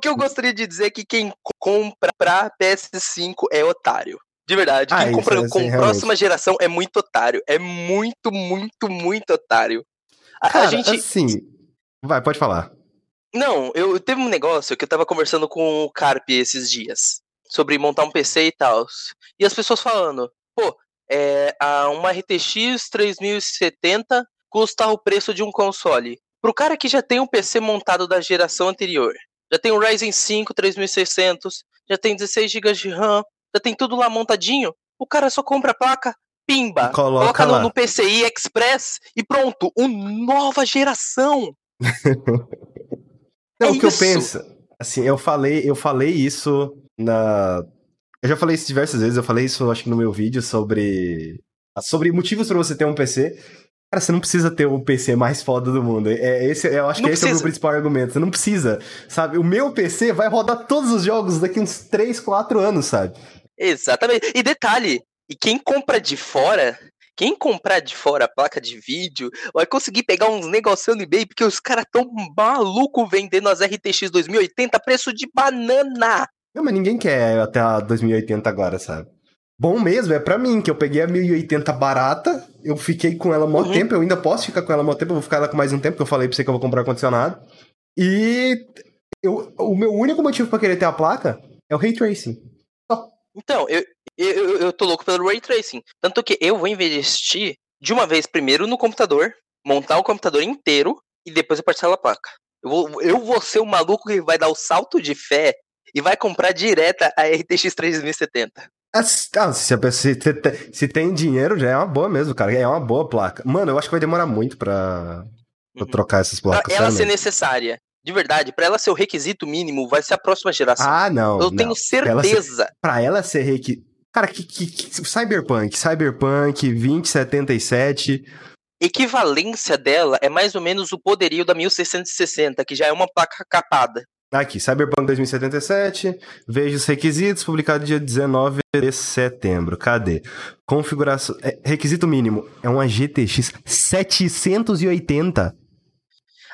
que eu gostaria de dizer é que quem compra pra PS5 é otário. De verdade. Ah, Quem compra é, sim, com realmente. próxima geração é muito otário. É muito, muito, muito otário. A, a Cara, gente. assim. Vai, pode falar. Não, eu eu teve um negócio que eu tava conversando com o Carpe esses dias. Sobre montar um PC e tal. E as pessoas falando, pô, é, a, uma RTX 3070 custa o preço de um console. Pro cara que já tem um PC montado da geração anterior, já tem um Ryzen 5 3600, já tem 16 GB de RAM, já tem tudo lá montadinho, o cara só compra a placa, pimba, E coloca no, no PCI Express e pronto, uma nova geração. Não, É o que eu penso, assim, eu falei, eu falei isso na. Eu já falei isso diversas vezes, eu falei isso acho que no meu vídeo sobre. Sobre motivos pra você ter um PC. Cara, você não precisa ter o PC mais foda do mundo. É, esse, eu acho Não que esse é o meu precisa. principal argumento. Você não precisa, sabe? O meu PC vai rodar todos os jogos daqui uns 3, 4 anos, sabe? Exatamente. E detalhe, e quem compra de fora, quem comprar de fora a placa de vídeo, vai conseguir pegar uns negócios no eBay, porque os caras tão maluco vendendo as RTX 2080 a preço de banana. Não, mas ninguém quer até a 2080 agora, sabe? Bom mesmo é pra mim, que eu peguei a 1080 barata, eu fiquei com ela mó Uhum. tempo, eu ainda posso ficar com ela mó tempo, eu vou ficar ela com mais um tempo, que eu falei pra você que eu vou comprar ar-condicionado. E eu, o meu único motivo pra querer ter a placa é o Ray Tracing. Então, eu, eu, eu- eu tô louco pelo Ray Tracing. Tanto que eu vou investir de uma vez primeiro no computador, montar o computador inteiro e depois eu parcelo a placa. Eu vou, eu vou ser o maluco que vai dar o salto de fé e vai comprar direta a RTX 3070. As- Ah, se, a pessoa, se, te- se tem dinheiro, já é uma boa mesmo, cara. É uma boa placa. Mano, eu acho que vai demorar muito pra, pra Uhum. trocar essas Pra placas. ela ser necessária. De verdade, pra ela ser o requisito mínimo, vai ser a próxima geração. Ah, não. eu não. tenho Pra ela ser- certeza. Pra ela ser requi... Cara, que, que, que- Cyberpunk, Cyberpunk 2077. Equivalência dela é mais ou menos o poderio da 1660, que já é uma placa capada. Aqui, Cyberpunk 2077. Veja os requisitos, publicado dia 19 de setembro. Cadê? Configuração. é, requisito mínimo é uma GTX 780.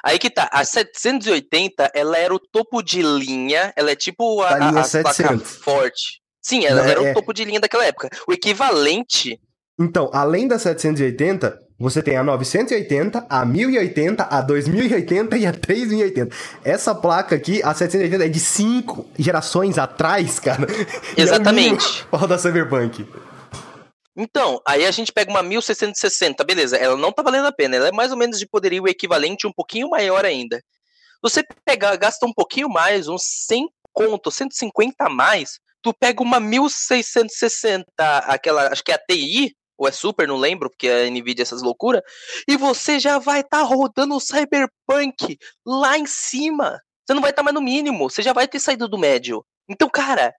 Aí que tá, a 780, ela era o topo de linha, ela é tipo a, a, 700. forte. Sim, ela Não, era é- o topo de linha daquela época. O equivalente, Então, além da 780, você tem a 980, a 1080, a 2080 e a 3080. Essa placa aqui, a 780, é de 5 gerações atrás, cara. E é o Exatamente. rodar Cyberpunk. Então, aí a gente pega uma 1660, beleza, ela não tá valendo a pena, ela é mais ou menos de poderio equivalente, um pouquinho maior ainda. Você pegar, gasta um pouquinho mais, uns 100 conto, 150 a mais, tu pega uma 1660, aquela, acho que é a TI, ou é Super, não lembro, porque a Nvidia é essas loucuras, e você já vai estar rodando o Cyberpunk lá em cima. Você não vai estar mais no mínimo, você já vai ter saído do médio. Então, cara,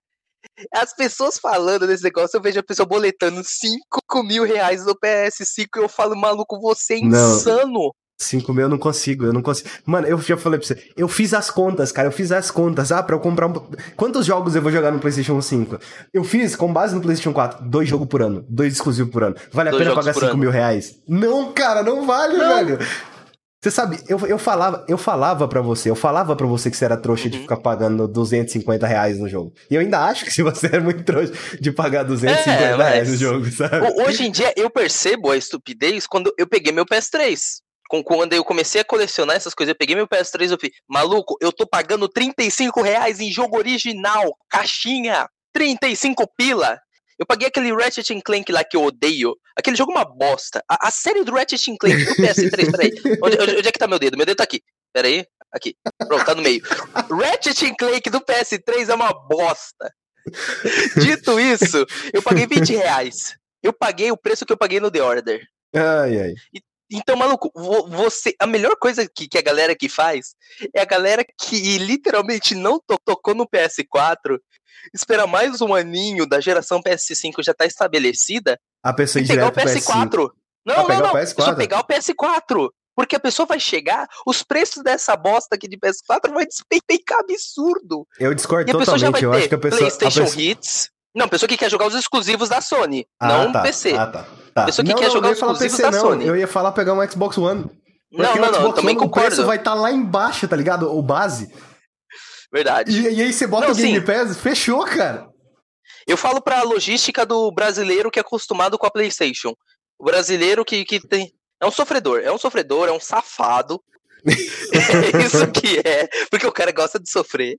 as pessoas falando desse negócio, eu vejo a pessoa boletando 5 mil reais no PS5 e eu falo, maluco, você é Não. insano. 5 mil eu não consigo, eu não consigo. Mano, eu já falei pra você, eu fiz as contas, cara, eu fiz as contas. Ah, pra eu comprar um. Quantos jogos eu vou jogar no PlayStation 5? Eu fiz, com base no PlayStation 4, dois jogos por ano, dois exclusivos por ano. Vale a Dois pena pagar por 5 ano. mil reais? Não, cara, não vale, Não. velho. Você sabe, eu, eu falava, eu falava pra você, eu falava pra você que você era trouxa de Uhum. ficar pagando 250 reais no jogo. E eu ainda acho que se você é muito trouxa de pagar 250 É, reais no jogo, sabe? Ho- Hoje em dia eu percebo a estupidez quando eu peguei meu PS3. Quando eu comecei a colecionar essas coisas, eu peguei meu PS3 e eu falei, maluco, eu tô pagando 35 reais em jogo original, caixinha, 35 pila. Eu paguei aquele Ratchet Clank lá que eu odeio. Aquele jogo é uma bosta. A, a série do Ratchet Clank do PS3, peraí. Onde, onde- onde é que tá meu dedo? Meu dedo tá aqui. Peraí. Aqui. Pronto, tá no meio. Ratchet Clank do PS3 é uma bosta. Dito isso, eu paguei 20 reais. Eu paguei o preço que eu paguei no The Order. Ai, ai. Então, maluco, vo- você. A melhor coisa que, que a galera que faz é a galera que literalmente não to- tocou no PS4, espera mais um aninho da geração PS5 já tá estabelecida A pessoa e pegar o direto pro PS5. PS4. Não, não, não. É só PS4? pegar o PS4. Porque a pessoa vai chegar, os preços dessa bosta aqui de PS4 vai despencar absurdo. Eu discordo E a pessoa já totalmente, eu acho que a pessoa. a PlayStation pessoa- Hits. Não, pessoa que quer jogar os exclusivos da Sony, Ah, não tá. PC. Ah, tá. Tá. Pessoa que não, quer não, jogar eu ia falar PC, da não. Sony. Eu ia falar pegar um Xbox One. Não, Porque não, não, também One, O preço concordo. vai estar lá embaixo, tá ligado? O base. Verdade. E, e aí você bota Não, o Game sim. Pass, fechou, cara. Eu falo pra logística do brasileiro que é acostumado com a PlayStation. O brasileiro que, que tem. É um sofredor, é um sofredor, é um safado. é isso que é, porque o cara gosta de sofrer.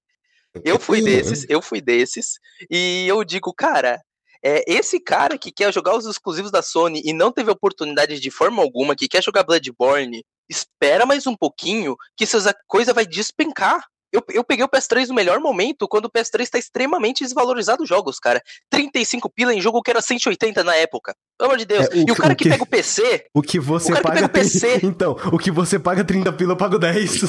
Eu fui desses, eu fui desses. E eu digo, cara, é, esse cara que quer jogar os exclusivos da Sony e não teve oportunidade de forma alguma, que quer jogar Bloodborne, espera mais um pouquinho que essa coisa vai despencar. Eu, eu peguei o PS3 no melhor momento, quando o PS3 está extremamente desvalorizado os jogos, cara. 35 pila em jogo que era 180 na época. Pelo amor de Deus. É, o e o que- cara o que que- pega o PC, O que você O cara que paga. pega o PC. Então, o que você paga 30 pila, eu pago 10.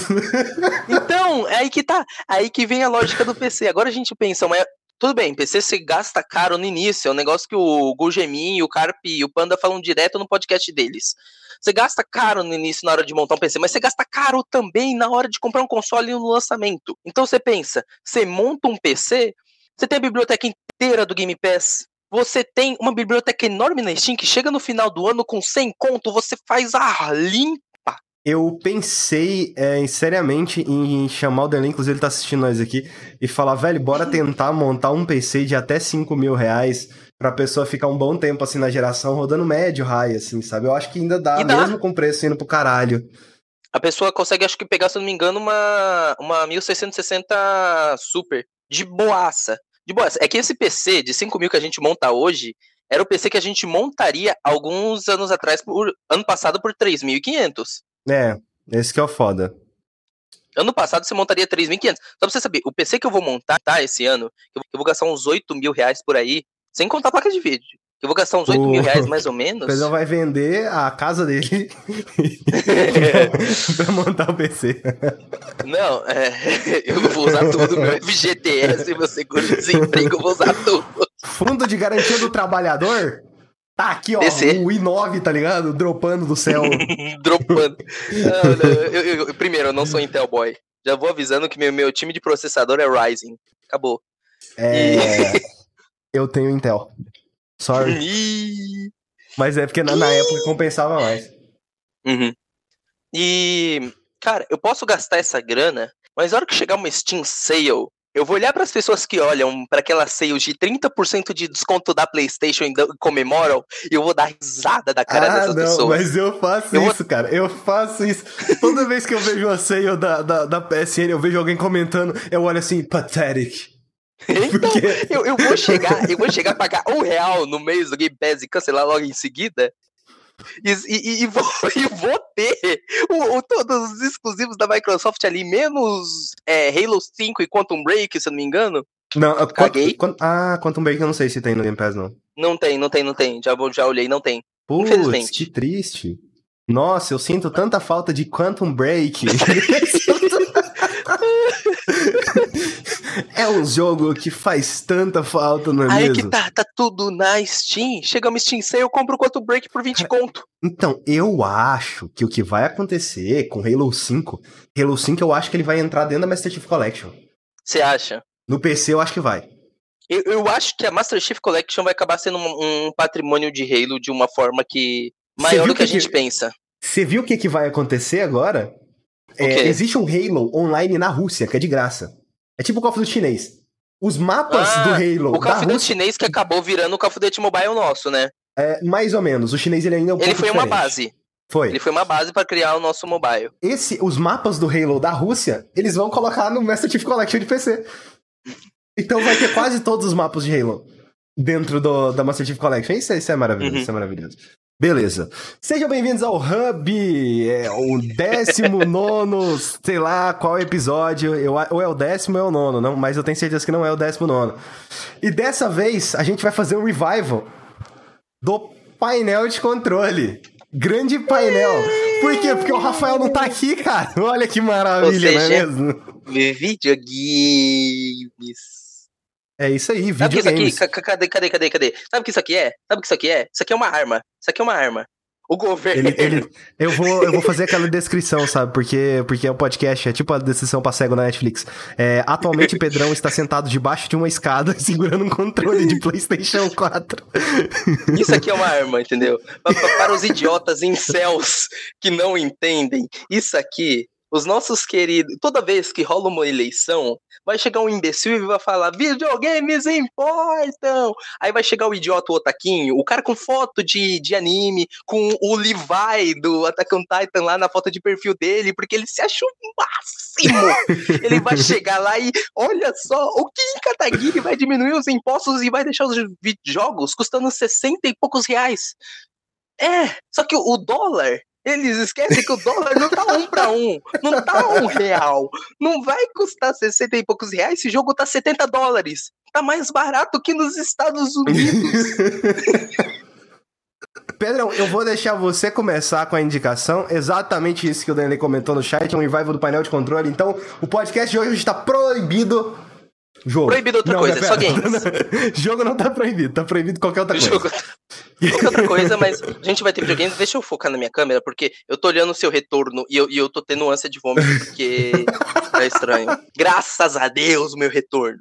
Então, é aí que tá. Aí que vem a lógica do PC. Agora a gente pensa, mas tudo bem, PC você gasta caro no início, é um negócio que o Gugemin, o Carp e o Panda falam direto no podcast deles. Você gasta caro no início na hora de montar um PC, mas você gasta caro também na hora de comprar um console no lançamento. Então você pensa, você monta um PC, você tem a biblioteca inteira do Game Pass, você tem uma biblioteca enorme na Steam que chega no final do ano com 100 conto, você faz a limpa. Eu pensei é, seriamente em chamar o Delan, inclusive ele tá assistindo nós aqui, e falar, velho, bora tentar montar um PC de até 5 mil reais pra pessoa ficar um bom tempo assim na geração, rodando médio, high, assim, sabe? Eu acho que ainda dá, dá. mesmo com o preço indo pro caralho. A pessoa consegue, acho que, pegar, se eu não me engano, uma, uma 1660 Super. De boaça. De boaça. É que esse PC de 5 mil que a gente monta hoje era o PC que a gente montaria alguns anos atrás, por, ano passado, por 3.500. É, esse que é o foda. Ano passado você montaria 3.500. Só pra você saber, o PC que eu vou montar tá, esse ano, eu vou gastar uns 8 mil reais por aí, sem contar a placa de vídeo. Eu vou gastar uns 8 mil O- reais mais ou O menos. Pedrão vai vender a casa dele pra montar o PC. Não, é, eu vou usar tudo, meu FGTS, meu seguro-desemprego, eu vou usar tudo. Fundo de garantia do trabalhador? Tá aqui, ó, DC. o i9, tá ligado? Dropando do céu. Dropando. Não, não, eu- eu- eu- primeiro, eu não sou Intel Boy. Já vou avisando que meu, meu time de processador é Ryzen. Acabou. É. Eu tenho Intel. Sorry. Ih. Mas é porque na, na época compensava mais. Uhum. E, cara, eu posso gastar essa grana, mas na hora que chegar uma Steam Sale, eu vou olhar para as pessoas que olham para aquela sale de 30% de desconto da PlayStation e comemoram, e eu vou dar risada da cara ah, dessas não, pessoas. mas eu faço Eu vou- isso, cara. Eu faço isso. Toda vez que eu vejo uma sale da, da, da PSN, eu vejo alguém comentando, eu olho assim, pathetic. Então, eu, eu vou chegar, eu vou chegar a pagar um real no mês do Game Pass e cancelar logo em seguida. E, e- e vou, e vou ter o- o- todos os exclusivos da Microsoft ali, menos é, Halo 5 e Quantum Break, se eu não me engano. Não, ah, Caguei. quant- quant- ah, Quantum Break eu não sei se tem no Game Pass, não. Não tem, não tem, não tem. Já, já olhei, não tem. Putz, Infelizmente. que triste. Nossa, eu sinto tanta falta de Quantum Break. é um jogo que faz tanta falta, não é Aí mesmo? que tá, tá tudo na Steam. Chega uma Steam Sale, eu compro o Quantum Break por 20 conto. Então, eu acho que o que vai acontecer com Halo 5, Halo 5 eu acho que ele vai entrar dentro da Master Chief Collection. Você acha? No PC eu acho que vai. Eu, eu acho que a Master Chief Collection vai acabar sendo um, um patrimônio de Halo de uma forma que. maior do que a que gente que- pensa. Você viu o que, que vai acontecer agora? É, existe um Halo online na Rússia, que é de graça. É tipo o Call of Duty chinês. Os mapas Ah, do Halo O Call of Duty Rússia, chinês que acabou virando o Call of Duty Mobile nosso, né? é, mais ou menos. O chinês ele ainda é um Ele foi uma diferente. base. Foi. Ele foi uma base pra criar o nosso mobile. Esse, os mapas do Halo da Rússia, eles vão colocar no Master Chief Collection de PC. Então vai ter quase todos os mapas de Halo dentro do, da Master Chief Collection. Isso, é- isso é maravilhoso, Uhum. isso é maravilhoso. Beleza. Sejam bem-vindos ao Hub, é o 19, sei lá qual episódio. Eu, ou é o décimo ou é o nono, não, mas eu tenho certeza que não é o décimo nono. E dessa vez a gente vai fazer um revival do painel de controle. Grande painel. Por quê? Porque o Rafael não tá aqui, cara. Olha que maravilha, Ou não é seja, mesmo? Videogames. É isso aí, Sabe o que isso aqui? Cadê, cadê, cadê, cadê? Sabe o que isso aqui é? Sabe o que isso aqui é? Isso aqui é uma arma. Isso aqui é uma arma. O governo. Ele, ele, eu, vou, eu vou fazer aquela descrição, sabe? Porque, porque é o podcast, é tipo a descrição pra cego na Netflix. É, atualmente, Pedrão está sentado debaixo de uma escada, segurando um controle de PlayStation 4. Isso aqui é uma arma, entendeu? Pa- pa- Para os idiotas incels que não entendem, isso aqui os nossos queridos. Toda vez que rola uma eleição, vai chegar um imbecil e vai falar: videogames importam! Aí vai chegar o idiota, o otaquinho, o cara com foto de, de anime, com o Levi do Attack on Titan lá na foto de perfil dele, porque ele se acha o máximo! ele vai chegar lá e olha só, o Kim Kataguiri vai diminuir os impostos e vai deixar os jogos custando 60 e poucos reais. É, só que o dólar eles esquecem que o dólar não tá um para um, não tá um real. Não vai custar 60 e poucos reais, esse jogo tá 70 dólares. Tá mais barato que nos Estados Unidos. Pedrão, eu vou deixar você começar com a indicação. Exatamente isso que o Daniel comentou no chat, um revival do painel de controle. Então, o podcast de hoje está proibido Jogo. Proibido outra não, coisa, não, só games. Jogo não tá proibido, tá proibido qualquer outra coisa. Jogo... qualquer outra coisa, mas a gente vai ter videogames. Deixa eu focar na minha câmera, porque eu tô olhando o seu retorno e eu, e eu tô tendo ânsia de vômito, porque é estranho. Graças a Deus, o meu retorno.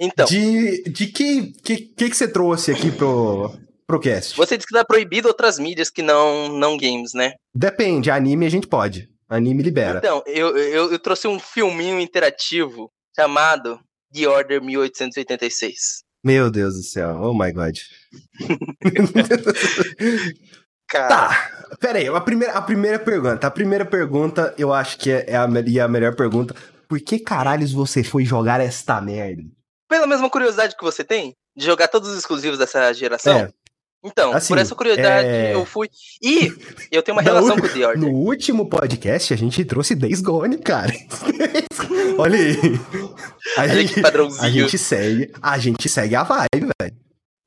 Então. De, de que, que, que, que você trouxe aqui pro, pro cast? Você disse que tá proibido outras mídias que não, não games, né? Depende, anime a gente pode. Anime libera. Então, eu, eu, eu trouxe um filminho interativo chamado The Order 1886. Meu Deus do céu, oh my god. Cara. Tá, pera aí, a primeira, a primeira pergunta. A primeira pergunta, eu acho que é, é a, é a melhor pergunta. Por que caralhos você foi jogar esta merda? Pela mesma curiosidade que você tem, de jogar todos os exclusivos dessa geração? É. Então, assim, por essa curiosidade, é... eu fui. E eu tenho uma relação com o The Order. No último podcast, a gente trouxe Days Gone, cara. Olha aí. A Olha gente, que padrãozinho. A gente segue, a gente segue a vibe, velho.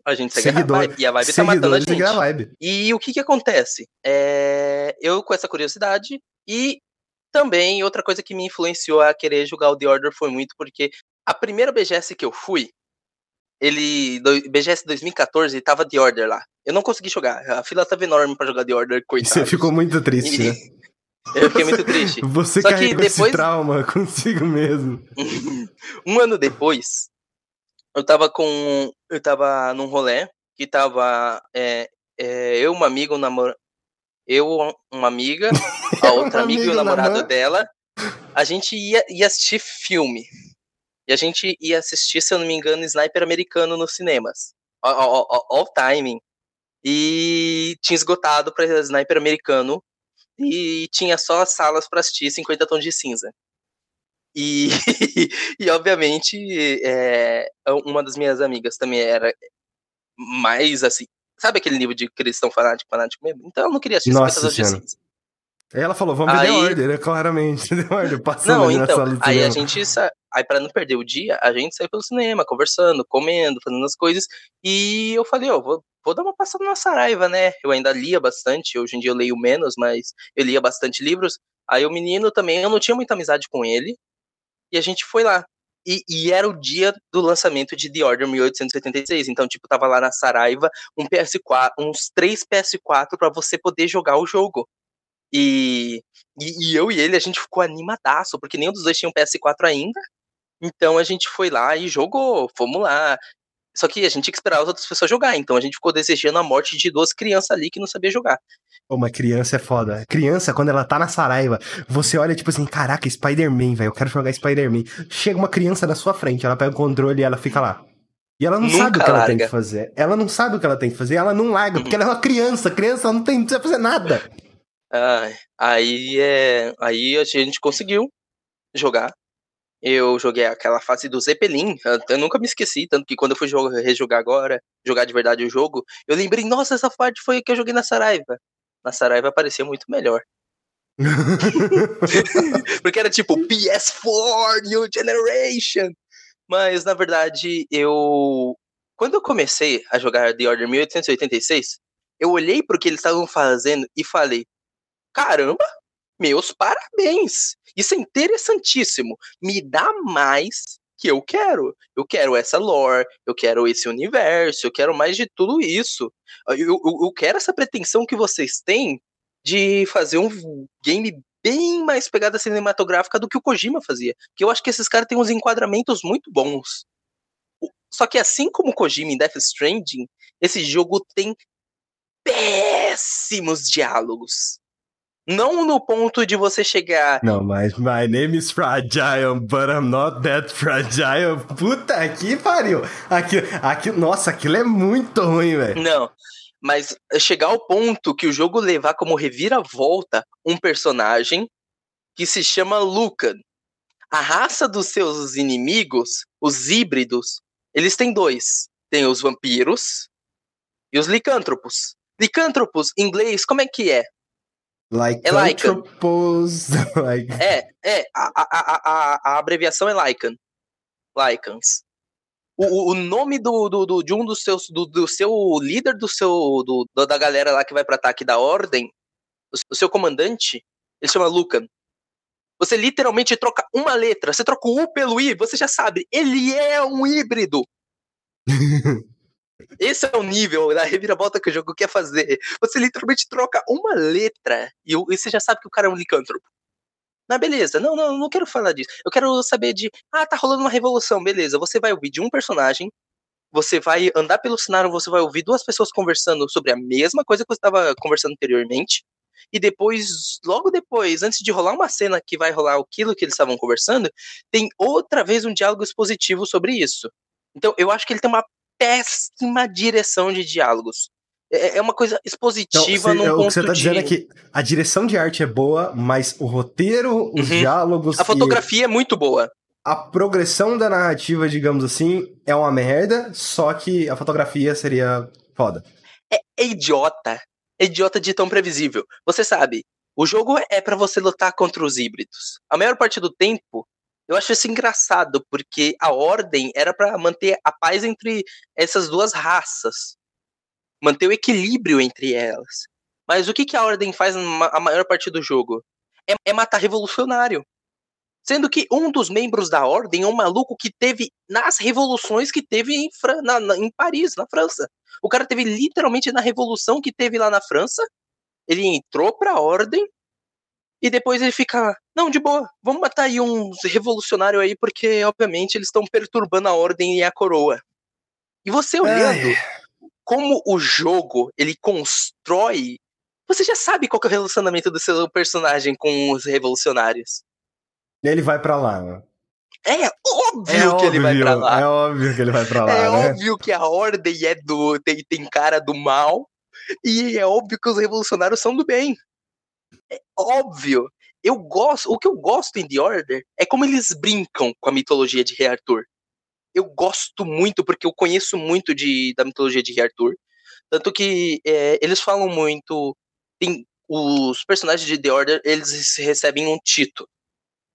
A gente segue Seguidor, a vibe. E a vibe tá matando a gente. A vibe. E o que que acontece? É... Eu com essa curiosidade e também outra coisa que me influenciou a querer jogar o The Order foi muito porque a primeira BGS que eu fui, ele. Do, BGS 2014 tava The Order lá. Eu não consegui jogar. A fila tava enorme pra jogar The Order, coitado. Você ficou muito triste, né? Eu fiquei muito triste. Você Só carregou depois... esse trauma consigo mesmo. um ano depois, eu tava com. Eu tava num rolê que tava. É, é, eu, uma amiga, um namorado. Eu, uma amiga, a outra amiga e o namorado dela. A gente ia, ia assistir filme. E a gente ia assistir, se eu não me engano, Sniper americano nos cinemas. All, timing. E tinha esgotado para Sniper americano. E tinha só salas para assistir 50 tons de cinza. E, e obviamente, é, uma das minhas amigas também era mais assim. Sabe aquele nível de cristão fanático, fanático mesmo? Então eu não queria assistir Nossa 50 tons de cinza. Ela falou, vamos aí... ver Order, né? claramente. The Order, passando não, então, aí a gente, aí para não perder o dia, a gente saiu pelo cinema, conversando, comendo, fazendo as coisas, e eu falei, ó, oh, vou, vou dar uma passada na Saraiva, né? Eu ainda lia bastante, hoje em dia eu leio menos, mas eu lia bastante livros. Aí o menino também, eu não tinha muita amizade com ele, e a gente foi lá. E, e, era o dia do lançamento de The Order 1886. Então, tipo, tava lá na Saraiva um PS4, uns três PS4 para você poder jogar o jogo. E, e, e, eu e ele, a gente ficou animadaço, porque nenhum dos dois tinha um PS4 ainda. Então a gente foi lá e jogou, fomos lá. Só que a gente tinha que esperar as outras pessoas jogar, então a gente ficou desejando a morte de duas crianças ali que não sabia jogar. Uma criança é foda. Criança, quando ela tá na Saraiva, você olha tipo assim, caraca, Spider-Man, velho, eu quero jogar Spider-Man. Chega uma criança na sua frente, ela pega o controle e ela fica lá. E ela não Nunca sabe o que larga. ela tem que fazer. Ela não sabe o que ela tem que fazer, ela não larga, porque ela é uma criança. Criança não tem, não precisa fazer nada. Ah, aí é, aí a gente conseguiu jogar. Eu joguei aquela fase do Zeppelin, eu nunca me esqueci, tanto que quando eu fui jogar, rejogar agora, jogar de verdade o jogo, eu lembrei, nossa, essa parte foi a que eu joguei na Saraiva. Na Saraiva parecia muito melhor. Porque era tipo PS4, New Generation. Mas na verdade, eu. Quando eu comecei a jogar The Order 1886, eu olhei para o que eles estavam fazendo e falei: caramba, meus parabéns. Isso é interessantíssimo. Me dá mais que eu quero. Eu quero essa lore, eu quero esse universo, eu quero mais de tudo isso. Eu, eu, eu quero essa pretensão que vocês têm de fazer um game bem mais pegada cinematográfica do que o Kojima fazia. Que eu acho que esses caras têm uns enquadramentos muito bons. Só que assim como o Kojima em Death Stranding, esse jogo tem péssimos diálogos Não no ponto de você chegar. Não, mas my name is Fragile, but I'm not that fragile. Puta que pariu. Aquilo, aquilo, nossa, aquilo é muito ruim, velho. Não. Mas chegar ao ponto que o jogo levar como reviravolta um personagem que se chama Lucan. A raça dos seus inimigos, os híbridos, eles têm dois. Tem os vampiros e os licântropos. Licântropos, em inglês, como é que é? Lycanthropos. like... É, é, a, a, a, a, abreviação é Lycan. Lycans. O, o nome do, do, do, de um dos seus. Do, do seu líder do seu. Do, da galera lá que vai para ataque da ordem, o seu comandante, ele chama Lucan. Você literalmente troca uma letra. Você troca o U pelo I, você já sabe. Ele é um híbrido. Esse é o nível da reviravolta que o jogo quer fazer. Você literalmente troca uma letra e, você já sabe que o cara é um licântropo. Não, beleza. Não, não, não quero falar disso. Eu quero saber de. Ah, tá rolando uma revolução. Beleza. Você vai ouvir de um personagem. Você vai andar pelo cenário. Você vai ouvir duas pessoas conversando sobre a mesma coisa que você estava conversando anteriormente. E depois, logo depois, antes de rolar uma cena que vai rolar aquilo que eles estavam conversando, tem outra vez um diálogo expositivo sobre isso. Então, eu acho que ele tem uma péssima direção de diálogos. É, é uma coisa expositiva então, num ponto que você tá de... dizendo é que a direção de arte é boa, mas o roteiro, os uhum. diálogos... A fotografia é muito boa. A progressão da narrativa, digamos assim, é uma merda, só que a fotografia seria foda. É, é idiota. É idiota de tão previsível. Você sabe, o jogo é para você lutar contra os híbridos. A maior parte do tempo, eu acho isso engraçado, porque a ordem era para manter a paz entre essas duas raças, manter o equilíbrio entre elas. Mas o que, que a ordem faz a maior parte do jogo? É, é matar revolucionário. Sendo que um dos membros da ordem é um maluco que teve nas revoluções que teve em, Fran na, na, em Paris, na França. O cara teve literalmente na revolução que teve lá na França. Ele entrou pra ordem e depois ele fica, não, de boa, vamos matar aí uns revolucionários aí, porque obviamente eles estão perturbando a ordem e a coroa. E você olhando Ai. como o jogo ele constrói, você já sabe qual é o relacionamento do seu personagem com os revolucionários. Ele vai para lá, né? É óbvio é que óbvio, ele vai pra lá. É óbvio que ele vai pra lá. É né? óbvio que a ordem é do. Tem, tem cara do mal. E é óbvio que os revolucionários são do bem é óbvio. Eu gosto, o que eu gosto em The Order é como eles brincam com a mitologia de Rei Arthur. Eu gosto muito porque eu conheço muito de, da mitologia de Rei Arthur, tanto que é, eles falam muito, tem, os personagens de The Order eles recebem um título.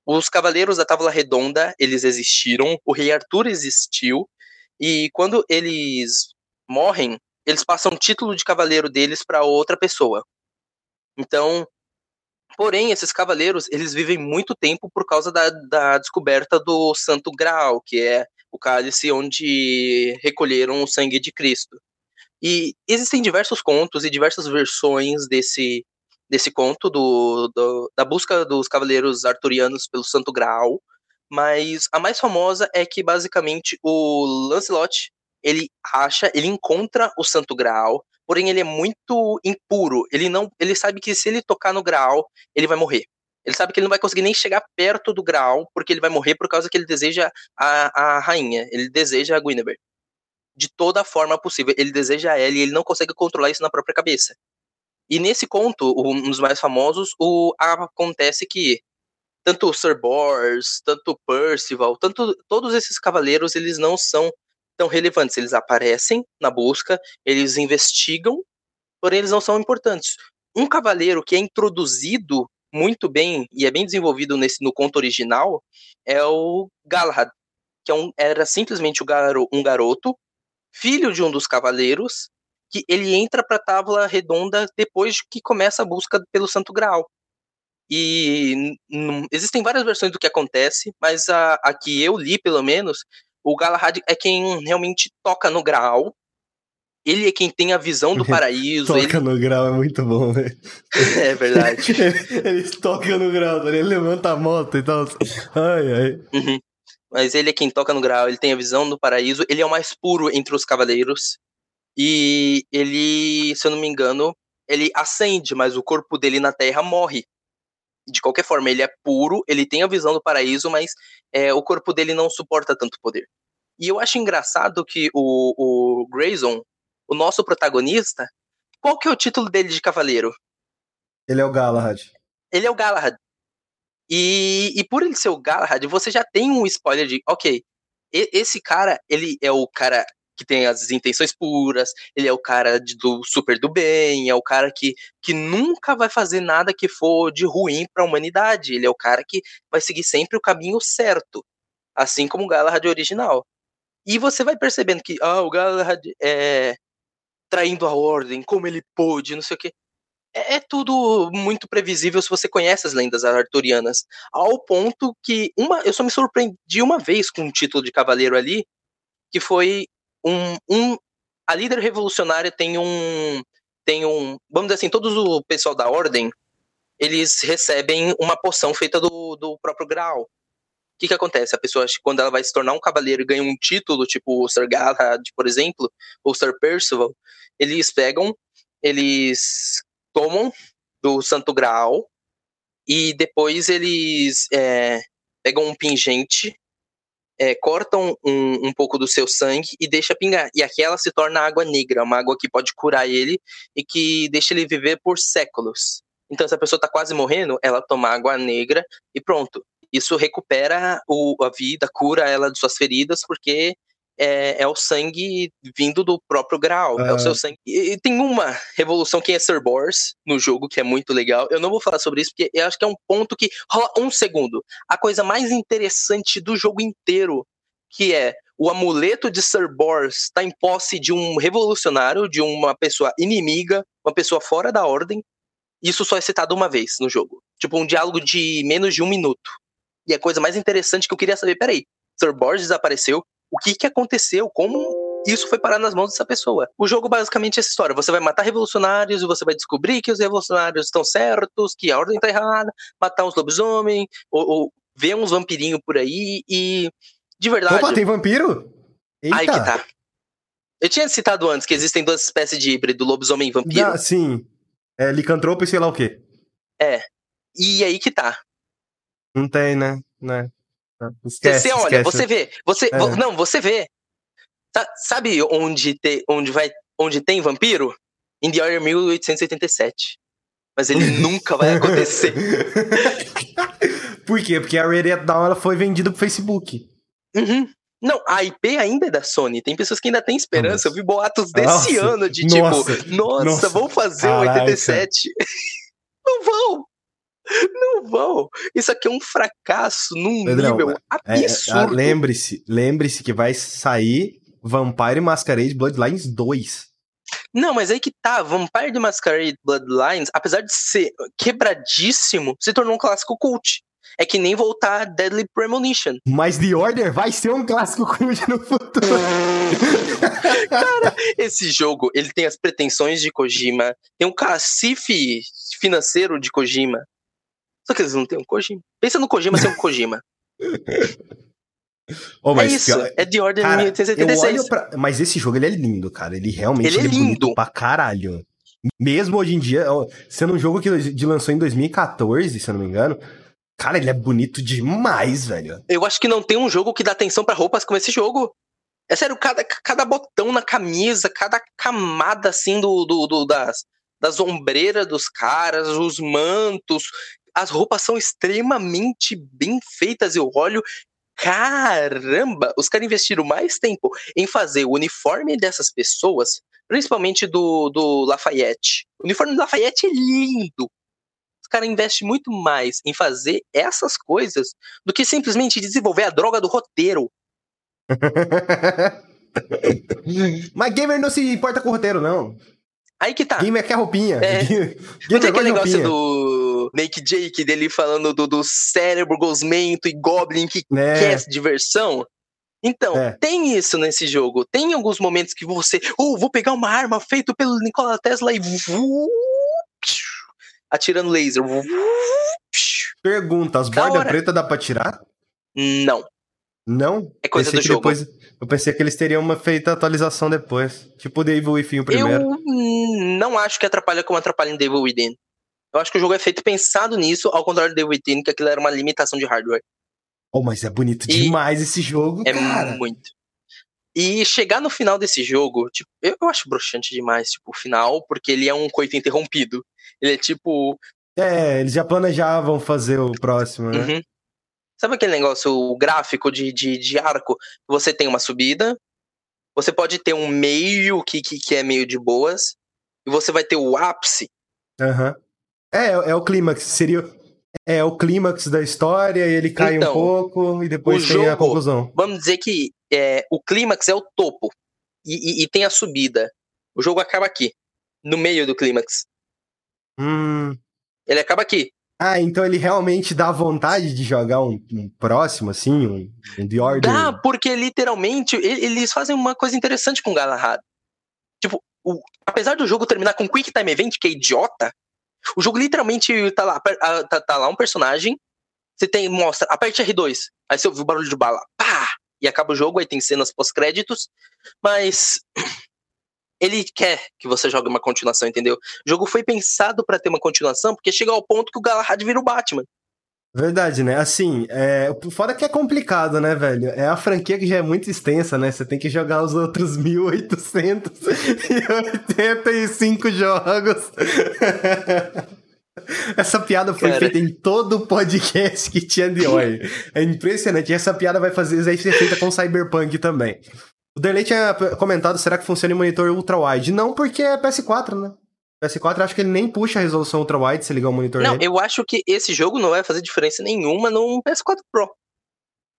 Os Cavaleiros da Távola Redonda eles existiram, o Rei Arthur existiu e quando eles morrem eles passam o título de cavaleiro deles para outra pessoa. Então, Porém, esses cavaleiros, eles vivem muito tempo por causa da, da descoberta do Santo Graal, que é o cálice onde recolheram o sangue de Cristo. E existem diversos contos e diversas versões desse, desse conto, do, do, da busca dos cavaleiros arturianos pelo Santo Graal, mas a mais famosa é que, basicamente, o Lancelot, ele acha, ele encontra o Santo Graal, porém ele é muito impuro. Ele não, ele sabe que se ele tocar no Graal, ele vai morrer. Ele sabe que ele não vai conseguir nem chegar perto do Graal, porque ele vai morrer por causa que ele deseja a, a rainha, ele deseja a Guinevere. De toda forma possível, ele deseja ela e ele não consegue controlar isso na própria cabeça. E nesse conto, um dos mais famosos, o, acontece que tanto Sir Bors, tanto Percival, tanto todos esses cavaleiros, eles não são tão relevantes. Eles aparecem na busca, eles investigam, porém eles não são importantes. Um cavaleiro que é introduzido muito bem e é bem desenvolvido nesse no conto original é o Galahad, que é um, era simplesmente garo, um garoto, filho de um dos cavaleiros, que ele entra para a Távola Redonda depois que começa a busca pelo Santo Graal. E existem várias versões do que acontece, mas a, a que eu li, pelo menos, o Galahad é quem realmente toca no grau. Ele é quem tem a visão do paraíso. toca ele... no grau é muito bom, velho. é verdade. ele, toca no grau, tá ele levanta a moto e tal. Ai, ai. Uhum. Mas ele é quem toca no grau, ele tem a visão do paraíso, ele é o mais puro entre os cavaleiros. E ele, se eu não me engano, ele acende, mas o corpo dele na Terra morre. De qualquer forma, ele é puro, ele tem a visão do paraíso, mas é, o corpo dele não suporta tanto poder. E eu acho engraçado que o, o Grayson, o nosso protagonista, qual que é o título dele de cavaleiro? Ele é o Galahad. Ele é o Galahad. E, e por ele ser o Galahad, você já tem um spoiler de, ok, esse cara, ele é o cara que tem as intenções puras, ele é o cara de, do super do bem, é o cara que, que nunca vai fazer nada que for de ruim para a humanidade, ele é o cara que vai seguir sempre o caminho certo, assim como o Galahad original. E você vai percebendo que, ah, o Galahad é traindo a ordem, como ele pôde, não sei o quê. É, é tudo muito previsível se você conhece as lendas arturianas. Ao ponto que uma, eu só me surpreendi uma vez com um título de cavaleiro ali, que foi um, um a líder revolucionária tem um tem um, vamos dizer assim, todos o pessoal da ordem, eles recebem uma poção feita do, do próprio Graal. O que que acontece? A pessoa, quando ela vai se tornar um cavaleiro e ganha um título, tipo o Sir Galahad, por exemplo, ou Sir Percival, eles pegam, eles tomam do Santo Graal e depois eles é, pegam um pingente é, cortam um, um, pouco do seu sangue e deixa pingar. E aquela se torna água negra, uma água que pode curar ele e que deixa ele viver por séculos. Então, se a pessoa está quase morrendo, ela toma água negra e pronto. Isso recupera o, a vida, cura ela de suas feridas, porque é, é, o sangue vindo do próprio Graal. É o seu ah. sangue. E tem uma revolução que é Sir Bors no jogo, que é muito legal. Eu não vou falar sobre isso, porque eu acho que é um ponto que. Rola um segundo. A coisa mais interessante do jogo inteiro, que é o amuleto de Sir Bors está em posse de um revolucionário, de uma pessoa inimiga, uma pessoa fora da ordem. Isso só é citado uma vez no jogo. Tipo, um diálogo de menos de um minuto. E a coisa mais interessante que eu queria saber, peraí, Sir Bors desapareceu, o que, que aconteceu, como isso foi parar nas mãos dessa pessoa. O jogo basicamente é essa história. Você vai matar revolucionários e você vai descobrir que os revolucionários estão certos, que a ordem está errada, matar uns lobisomens, ou, ou ver uns vampirinhos por aí e. De verdade. Opa, tem vampiro? Eita. Aí que tá. Eu tinha citado antes que existem duas espécies de híbrido, lobisomem e vampiro. Ah, sim. É licantropo e sei lá o quê. É. E aí que tá. Não tem, né? né? Esquece, você olha, esquece. você vê, você é. não, você vê. Sabe onde tem, onde vai, onde tem vampiro? In the Year 1887. Mas ele nunca vai acontecer. Por quê? Porque a Red Dawn ela foi vendida pro Facebook. Uhum. Não, a IP ainda é da Sony. Tem pessoas que ainda têm esperança. Nossa. Eu vi boatos desse nossa. ano de tipo, nossa, nossa, vamos fazer o 87. Não vão. Não vão. Isso aqui é um fracasso num Pedrão, nível é, é, absurdo. É, lembre-se, lembre-se que vai sair Vampire Masquerade Bloodlines 2. Não, mas aí que tá, Vampire the Masquerade Bloodlines, apesar de ser quebradíssimo, se tornou um clássico cult. É que nem voltar Deadly Premonition. Mas The Order vai ser um clássico cult no futuro. Cara, esse jogo, ele tem as pretensões de Kojima, tem um cacife financeiro de Kojima, só que eles não têm um Kojima. Pensa no Kojima sem um Kojima. Oh, é isso, pior... é de ordem cara, 1886. Pra... Mas esse jogo ele é lindo, cara. Ele realmente ele é, é lindo pra caralho. Mesmo hoje em dia, sendo um jogo que de lançou em 2014, se eu não me engano, cara, ele é bonito demais, velho. Eu acho que não tem um jogo que dá atenção para roupas como esse jogo. É sério, cada, cada botão na camisa, cada camada assim do, do, do das, das ombreiras dos caras, os mantos, as roupas são extremamente bem feitas. Eu olho, caramba, os caras investiram mais tempo em fazer o uniforme dessas pessoas, principalmente do, do Lafayette. O uniforme do Lafayette é lindo. Os caras investem muito mais em fazer essas coisas do que simplesmente desenvolver a droga do roteiro. Mas gamer não se importa com o roteiro, não. Aí que tá. Gamer quer roupinha. É. Gamer não tem aquele negócio do Make Jake dele falando do, do cérebro gosmento e Goblin que é. quer diversão? Então, é. tem isso nesse jogo. Tem alguns momentos que você, oh, vou pegar uma arma feita pelo Nikola Tesla e atirando laser. Pergunta, as bordas pretas dá pra tirar? Não. Não? É coisa Pensei do jogo. depois- eu pensei que eles teriam uma feita atualização depois. Tipo o Devil Within o primeiro. Eu hum, não acho que atrapalha como atrapalha em Devil Within. Eu acho que o jogo é feito pensado nisso, ao contrário do Devil Within, que aquilo era uma limitação de hardware. Oh, mas é bonito E- demais esse jogo, É cara. muito. E chegar no final desse jogo, tipo, eu, eu acho broxante demais, tipo, o final, porque ele é um coito interrompido. Ele é tipo. É, eles já planejavam fazer o próximo, né? uhum. Sabe aquele negócio, o gráfico de, de, de arco? Você tem uma subida, você pode ter um meio que, que, que é meio de boas, e você vai ter o ápice. Aham. É, é o clímax. Seria. É o clímax da história, e ele cai um Então, pouco e depois tem a jogo- conclusão. Vamos dizer que é, o clímax é o topo, e, e- e tem a subida. O jogo acaba aqui, no meio do clímax. Hum. Ele acaba aqui. Ah, então ele realmente dá vontade de jogar um, um próximo, assim, um, um The Order. Dá, porque literalmente eles fazem uma coisa interessante com o Galahad. Tipo, o- apesar do jogo terminar com Quick Time Event, que é idiota, o jogo literalmente tá lá, ah, tá, tá lá um personagem, você tem, mostra, aperte R2, aí você ouve o barulho de bala, pá! E acaba o jogo, aí tem cenas pós-créditos, mas ele quer que você jogue uma continuação, entendeu? O jogo foi pensado pra ter uma continuação, porque chega ao ponto que o Galahad vira o Batman. Verdade, né? Assim, é... é que é complicado, né, velho? É a franquia que já é muito extensa, né? Você tem que jogar os outros 1885 jogos. Essa piada foi Cara. feita em todo o podcast que tinha de Oi. É impressionante. E essa piada vai fazer vai ser feita com Cyberpunk também. O Derley tinha comentado, será que funciona em monitor ultra-wide? Não, porque é PS4, né? PS4 acho que ele nem puxa a resolução ultra-wide se ligar o monitor Não, eu acho que esse jogo não vai fazer diferença nenhuma num PS4 Pro.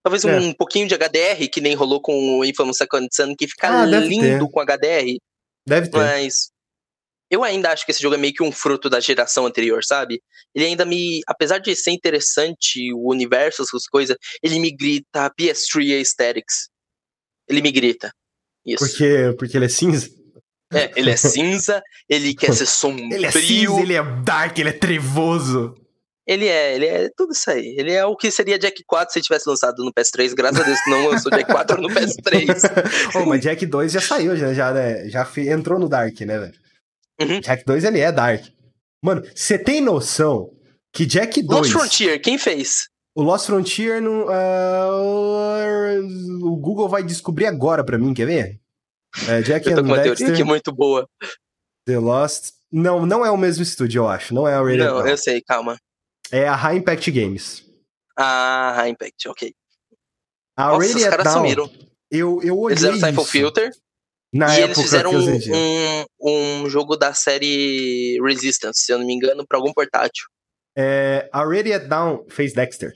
Talvez É. um pouquinho de HDR, que nem rolou com o Infamous Second Son, que fica Ah, lindo com HDR, Deve ter. mas eu ainda acho que esse jogo é meio que um fruto da geração anterior, sabe? Ele ainda me, apesar de ser interessante o universo, essas coisas, ele me grita PS3 aesthetics. Ele me grita. Isso. Porque, porque ele é cinza? É, ele é cinza, ele quer ser sombrio. Ele é cinza, ele é dark, ele é trevoso. Ele é, ele é tudo isso aí. Ele é o que seria Jack 4 se tivesse lançado no PS3. Graças a Deus que não lançou Jack 4 no PS3. oh, mas Jack 2 já saiu, já, já, né? já entrou no Dark, né, velho? Uhum. Jack 2 ele é Dark. Mano, você tem noção que Jack 2. Lost Frontier, quem fez? O Lost Frontier não. ah, o Google vai descobrir agora pra mim, quer ver? É, Jack Eu tô and com uma teoria Dexter, aqui muito boa. The Lost. Não, não é o mesmo estúdio, eu acho. Não é a Rated Não, R. eu sei, calma. É a High Impact Games. Ah, High Impact, ok. A Nossa, os Radiant caras Dawn, sumiram. Eu, eu olhei Eles fizeram isso Filter na e época eles fizeram que um, um, um jogo da série Resistance, se eu não me engano, pra algum portátil. É, a Radiant Down fez Dexter.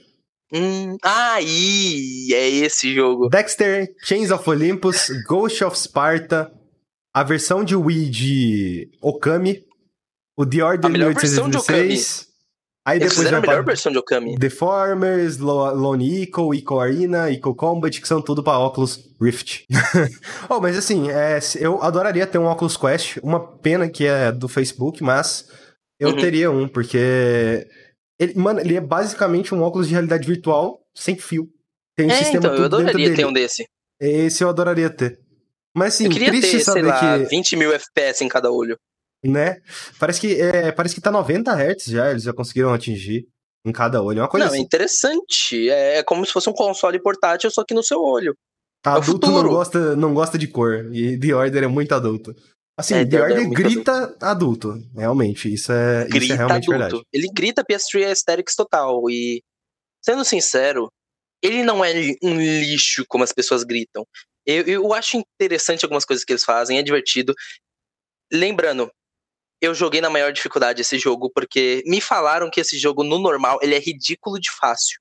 Hum, ih, é esse jogo. Dexter, Chains of Olympus, Ghost of Sparta, a versão de Wii de Okami, o The Order A melhor versão de 1816. Aí Eles depois fizeram a vai melhor versão de Okami. Deformers, Lo- Lone Eco, Eco Arena, Eco Combat, que são tudo pra óculos Rift. oh, mas assim, é, eu adoraria ter um Oculus Quest, uma pena que é do Facebook, mas eu Uhum. teria um, porque ele, mano, ele é basicamente um óculos de realidade virtual sem fio. Tem um É, sistema então, eu adoraria ter um desse. Esse eu adoraria ter. Mas assim, eu queria triste ter, sei saber lá, que, 20 mil FPS em cada olho. né? Parece que é, parece que tá 90 Hz já, eles já conseguiram atingir em cada olho. É uma coisa Não, é assim. interessante. É é como se fosse um console portátil, só que no seu olho. é o Adulto não gosta, não gosta de cor. E The Order é muito adulto. Assim, É, Order é grita adulto. Realmente. Isso é, isso é Grita realmente adulto. verdade. Ele grita PS3 Aesthetics total. E, sendo sincero, ele não é um lixo como as pessoas gritam. Eu, eu acho interessante algumas coisas que eles fazem, é divertido. Lembrando, eu joguei na maior dificuldade esse jogo, porque me falaram que esse jogo, no normal, ele é ridículo de fácil.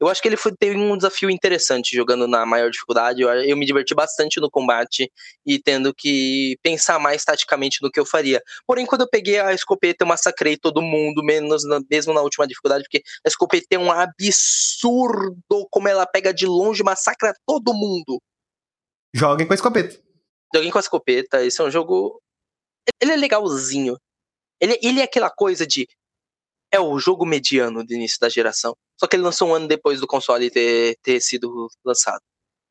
Eu acho que ele foi, teve um desafio interessante jogando na maior dificuldade. Eu, eu me diverti bastante no combate e tendo que pensar mais taticamente no que eu faria. Porém, quando eu peguei a escopeta, eu massacrei todo mundo, menos na- mesmo na última dificuldade, porque a escopeta é um absurdo como ela pega de longe e massacra todo mundo. Joguem com a escopeta. Joguei com a escopeta, esse é um jogo. Ele é legalzinho. Ele, ele é aquela coisa de. É o jogo mediano do início da geração. Só que ele lançou um ano depois do console ter, ter sido lançado.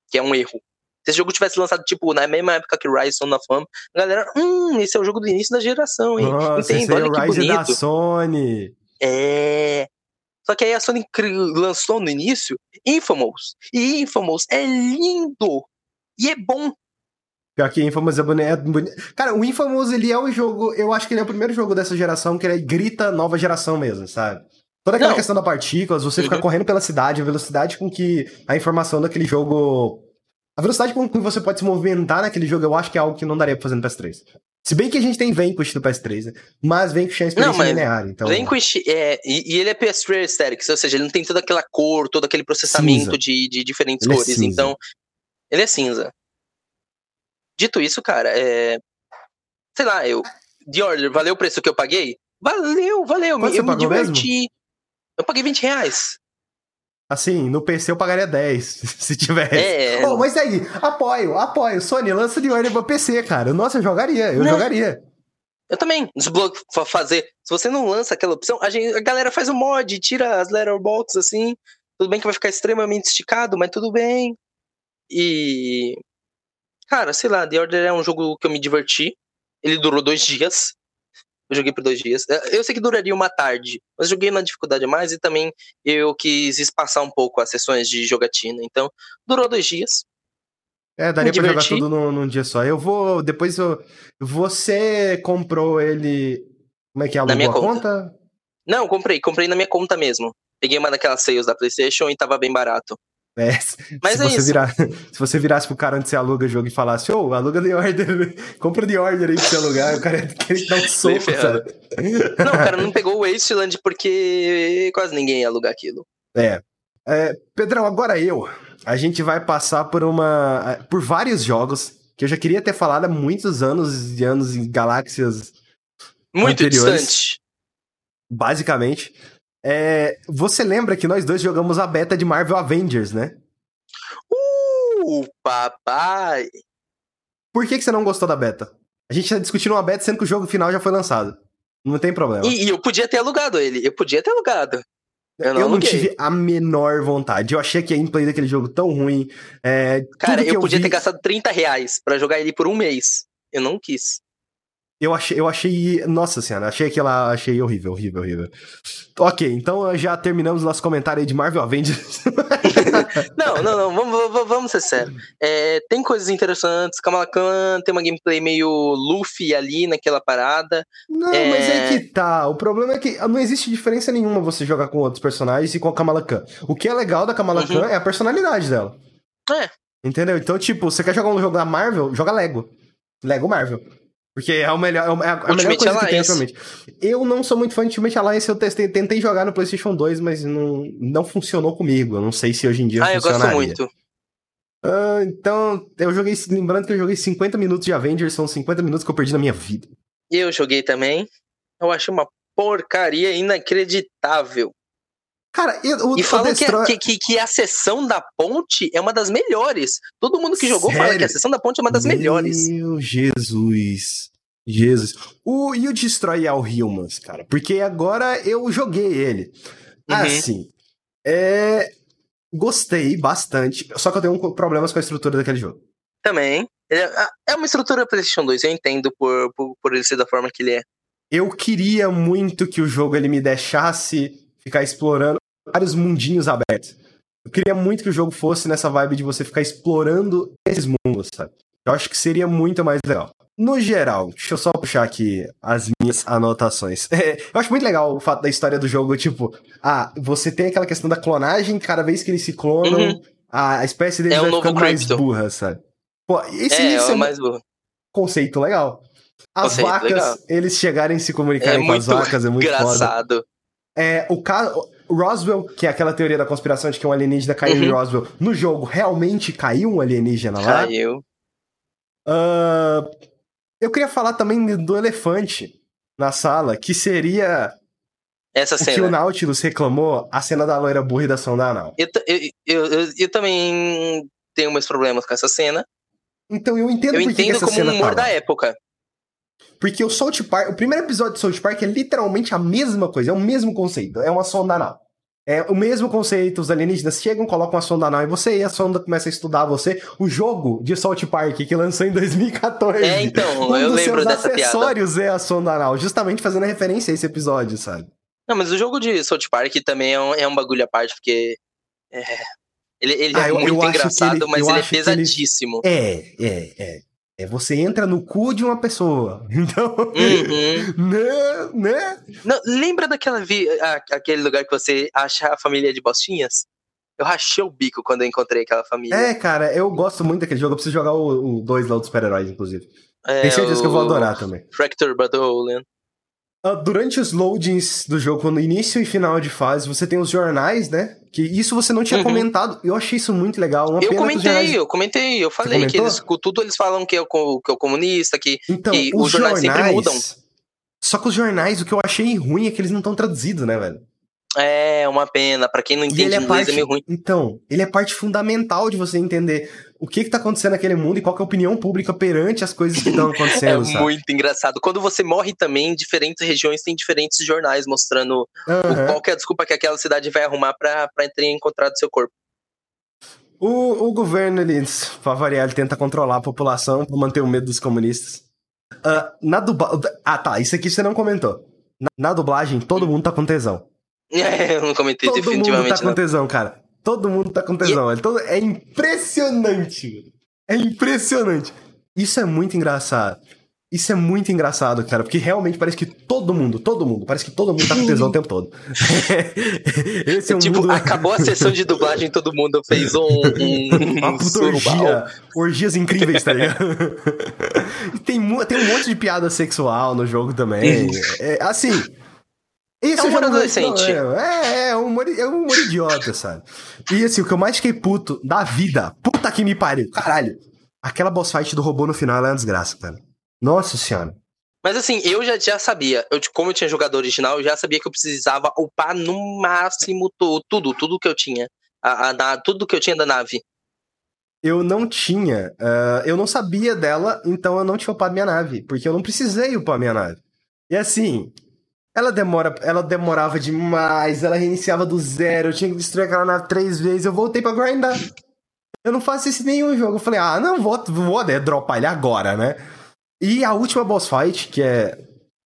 Que é um erro. Se esse jogo tivesse lançado, tipo, na mesma época que Rise Son of Fame, a galera, hum, esse é o jogo do início da geração, hein? Nossa, Entende? é Olha o que Rise da bonito. Sony. É. Só que aí a Sony lançou no início Infamous. E Infamous é lindo. E é bom. Pior que Infamous é bonito. Cara, o Infamous, ele é o jogo. Eu acho que ele é o primeiro jogo dessa geração que ele grita nova geração mesmo, sabe? Toda aquela Não. questão da partículas, você ficar Uhum. correndo pela cidade, a velocidade com que a informação daquele jogo. A velocidade com que você pode se movimentar naquele jogo, eu acho que é algo que não daria pra fazer no PS3. Se bem que a gente tem Vanquish no PS3, né? Mas Vanquish é uma experiência Não, linear, então. Vanquish é. E, e ele é PS3 Aesthetics, ou seja, ele não tem toda aquela cor, todo aquele processamento de, de diferentes é cores. cinza. então, ele é cinza. Dito isso, cara, é. Sei lá, eu. The Order, valeu o preço que eu paguei? Valeu, valeu. Quanto eu me pagou mesmo? diverti. Eu paguei 20 reais. Assim, no PC eu pagaria 10, se tivesse. É. Oh, mas aí, apoio, apoio. Sony, lança de ordem pra PC, cara. Nossa, eu jogaria, eu Não. jogaria. Eu também. Desbloque fa- fazer. Se você não lança aquela opção, a, gente, a galera faz o mod, tira as letterbox assim. Tudo bem que vai ficar extremamente esticado, mas tudo bem. E. Cara, sei lá, The Order é um jogo que eu me diverti. Ele durou dois dias. Eu joguei por dois dias. Eu sei que duraria uma tarde, mas joguei na dificuldade a mais e também eu quis espaçar um pouco as sessões de jogatina. Então, durou dois dias. É, daria pra jogar tudo num, num dia só. Eu vou. Depois eu. Você comprou ele. Como é que é? Na minha conta. conta? Não, comprei, comprei na minha conta mesmo. Peguei uma daquelas sales da PlayStation e tava bem barato. É, Mas se, é você isso. virar, se você virasse pro cara onde você aluga o jogo e falasse, ô, aluga The Order, compra The Order aí pra você alugar, o cara ia querer dar um soco? Não, o cara não pegou o Wasteland porque quase ninguém ia alugar aquilo. É. É, Pedrão, agora eu. A gente vai passar por uma. por vários jogos que eu já queria ter falado há muitos anos e anos em galáxias, Muito Anteriores. distante. basicamente. É, você lembra que nós dois jogamos a beta de Marvel Avengers, né? Uh, papai. Por que, que você não gostou da beta? A gente tá discutindo uma beta sendo que o jogo final já foi lançado. Não tem problema. E, e eu podia ter alugado ele. Eu podia ter alugado. Eu não, eu não tive a menor vontade. Eu achei que a gameplay daquele jogo tão ruim. É, Cara, que eu podia vi- ter gastado 30 reais pra jogar ele por um mês. Eu não quis. Eu achei, eu achei. Nossa senhora, achei aquela. Achei horrível, horrível, horrível. Ok, então já terminamos nosso comentário aí de Marvel Avengers. Não, não, não. Vamos, vamos, ser sérios. É, tem coisas interessantes. Kamala Khan tem uma gameplay meio Luffy ali naquela parada. Não, É. mas é que tá. O problema é que não existe diferença nenhuma você jogar com outros personagens e com a Kamala Khan. O que é legal da Kamala Uhum. Khan é a personalidade dela. É. Entendeu? Então, tipo, você quer jogar um jogo da Marvel? Joga Lego. Lego Marvel. Porque é, o melhor, é a melhor Ultimate coisa que tem Alliance. atualmente. Eu não sou muito fã de Ultimate Alliance, eu testei, tentei jogar no PlayStation 2, mas não, não funcionou comigo. Eu não sei se hoje em dia Ah, eu gosto funcionaria. muito. Ah, então, eu joguei. Lembrando que eu joguei 50 minutos de Avengers, são 50 minutos que eu perdi na minha vida. Eu joguei também. Eu achei uma porcaria inacreditável. Cara, eu, o, E o falam que, Destroy- que, que, que a sessão da ponte é uma das melhores. Todo mundo que jogou fala Sério? que a sessão da ponte é uma das melhores. Meu Jesus. Jesus. O, e o Destroy All Humans, cara? Porque agora eu joguei ele. Uhum. Assim, é... Gostei bastante, só que eu tenho um- problemas com a estrutura daquele jogo. Também. É, é uma estrutura PlayStation 2, eu entendo por, por, por ele ser da forma que ele é. Eu queria muito que o jogo ele me deixasse ficar explorando vários mundinhos abertos. Eu queria muito que o jogo fosse nessa vibe de você ficar explorando esses mundos, sabe? Eu acho que seria muito mais legal. No geral, deixa eu só puxar aqui as minhas anotações. É, eu acho muito legal o fato da história do jogo, tipo, ah, você tem aquela questão da clonagem, cada vez que eles se clonam, Uhum. a espécie deles É um vai novo ficando mais burra, sabe? Pô, esse, é, isso é é um mais burro. conceito legal. As Conceito vacas, legal. eles chegarem e se É comunicarem com as vacas, é muito foda. engraçado. É, o caso. Roswell, que é aquela teoria da conspiração de que um alienígena caiu em Uhum. Roswell, no jogo realmente caiu um alienígena lá. Caiu. Ah, eu queria falar também do elefante na sala, que seria Essa o que o cena. Nautilus reclamou, a cena da loira burra e da sonda anal. Eu, eu, eu, eu, também tenho meus problemas com essa cena. Então eu entendo Eu por que entendo essa como cena um humor da época. Porque o South Park, o primeiro episódio de South Park é literalmente a mesma coisa, é o mesmo conceito, é uma sonda anal. É o mesmo conceito, os alienígenas chegam, colocam a sonda anal em você e a sonda começa a estudar você. O jogo de South Park, que lançou em 2014. É, então, um eu dos lembro seus dessa acessórios é a sonda anal, justamente fazendo referência a esse episódio, sabe? Não, mas o jogo de South Park também é um, é um bagulho à parte, porque. É, ele ele Ah, é eu- eu muito que engraçado, ele- mas eu ele é que ele- pesadíssimo. É, é, é. É você entra no cu de uma pessoa. Então. Uhum. né? Né? Não, lembra daquela vi a- aquele lugar que você acha a família de bostinhas? Eu rachei o bico quando eu encontrei aquela família. É, cara, eu gosto muito daquele jogo. Eu preciso jogar o 2 lá dos super-heróis, inclusive. É, Tenho certeza que eu vou o adorar também. Fracture. Ah, durante os loadings do jogo, no início e final de fase, você tem os jornais, né? Que isso você não tinha Uhum. comentado. Eu achei isso muito legal. Uma Eu comentei, jornais... eu comentei, eu falei que eles, tudo eles falam que é o, que é o comunista, que Então, que os os jornais sempre mudam. Só que os jornais, o que eu achei ruim é que eles não estão traduzidos, né, velho? é uma pena, pra quem não E entende ele é parte, é meio ruim. Então, ele é parte fundamental de você entender o que que tá acontecendo naquele mundo e qual que é a opinião pública perante as coisas que estão É acontecendo, sabe? muito engraçado. Quando você morre também, diferentes regiões tem diferentes jornais mostrando Aham. qual é a desculpa que aquela cidade vai arrumar pra entrar em encontrar do seu corpo. O, o governo, ele, pra variar, ele tenta controlar a população pra manter o medo dos comunistas. Ah, na dubla... Ah, tá, isso aqui você não comentou. Na, na dublagem, todo mundo tá com tesão. É, eu não comentei Todo mundo definitivamente tá com não. tesão, cara. Todo mundo tá com tesão. É, todo... é impressionante. É impressionante. Isso é muito engraçado. Isso é muito engraçado, cara, porque realmente parece que todo mundo, todo mundo, parece que todo mundo tá com tesão o tempo todo. Esse é um tipo, mundo... acabou a sessão de dublagem, todo mundo fez um, um, Uma um puta orgia. Orgias incríveis, tá ligado? E tem, tem um monte de piada sexual no jogo também. É, assim. Isso É um humor adolescente. É, é, é um humor, é um humor idiota, sabe? E assim, o que eu mais fiquei puto da vida, puta que me pariu, caralho. Aquela boss fight do robô no final ela é uma desgraça, cara. Nossa senhora. Mas assim, eu já, já sabia, eu, como eu tinha jogado original, eu já sabia que eu precisava upar no máximo tu- tudo, tudo que eu tinha. A, a- na- tudo que eu tinha da nave. Eu não tinha, ah, eu não sabia dela, então eu não tinha upado minha nave, porque eu não precisei upar minha nave. E assim, ela demora, ela demorava demais, ela reiniciava do zero, eu tinha que destruir aquela nave três vezes, eu voltei pra grindar. Eu não faço isso em nenhum jogo. Eu falei, ah, não, vou, vou né, dropar ele agora, né? E a última boss fight, que é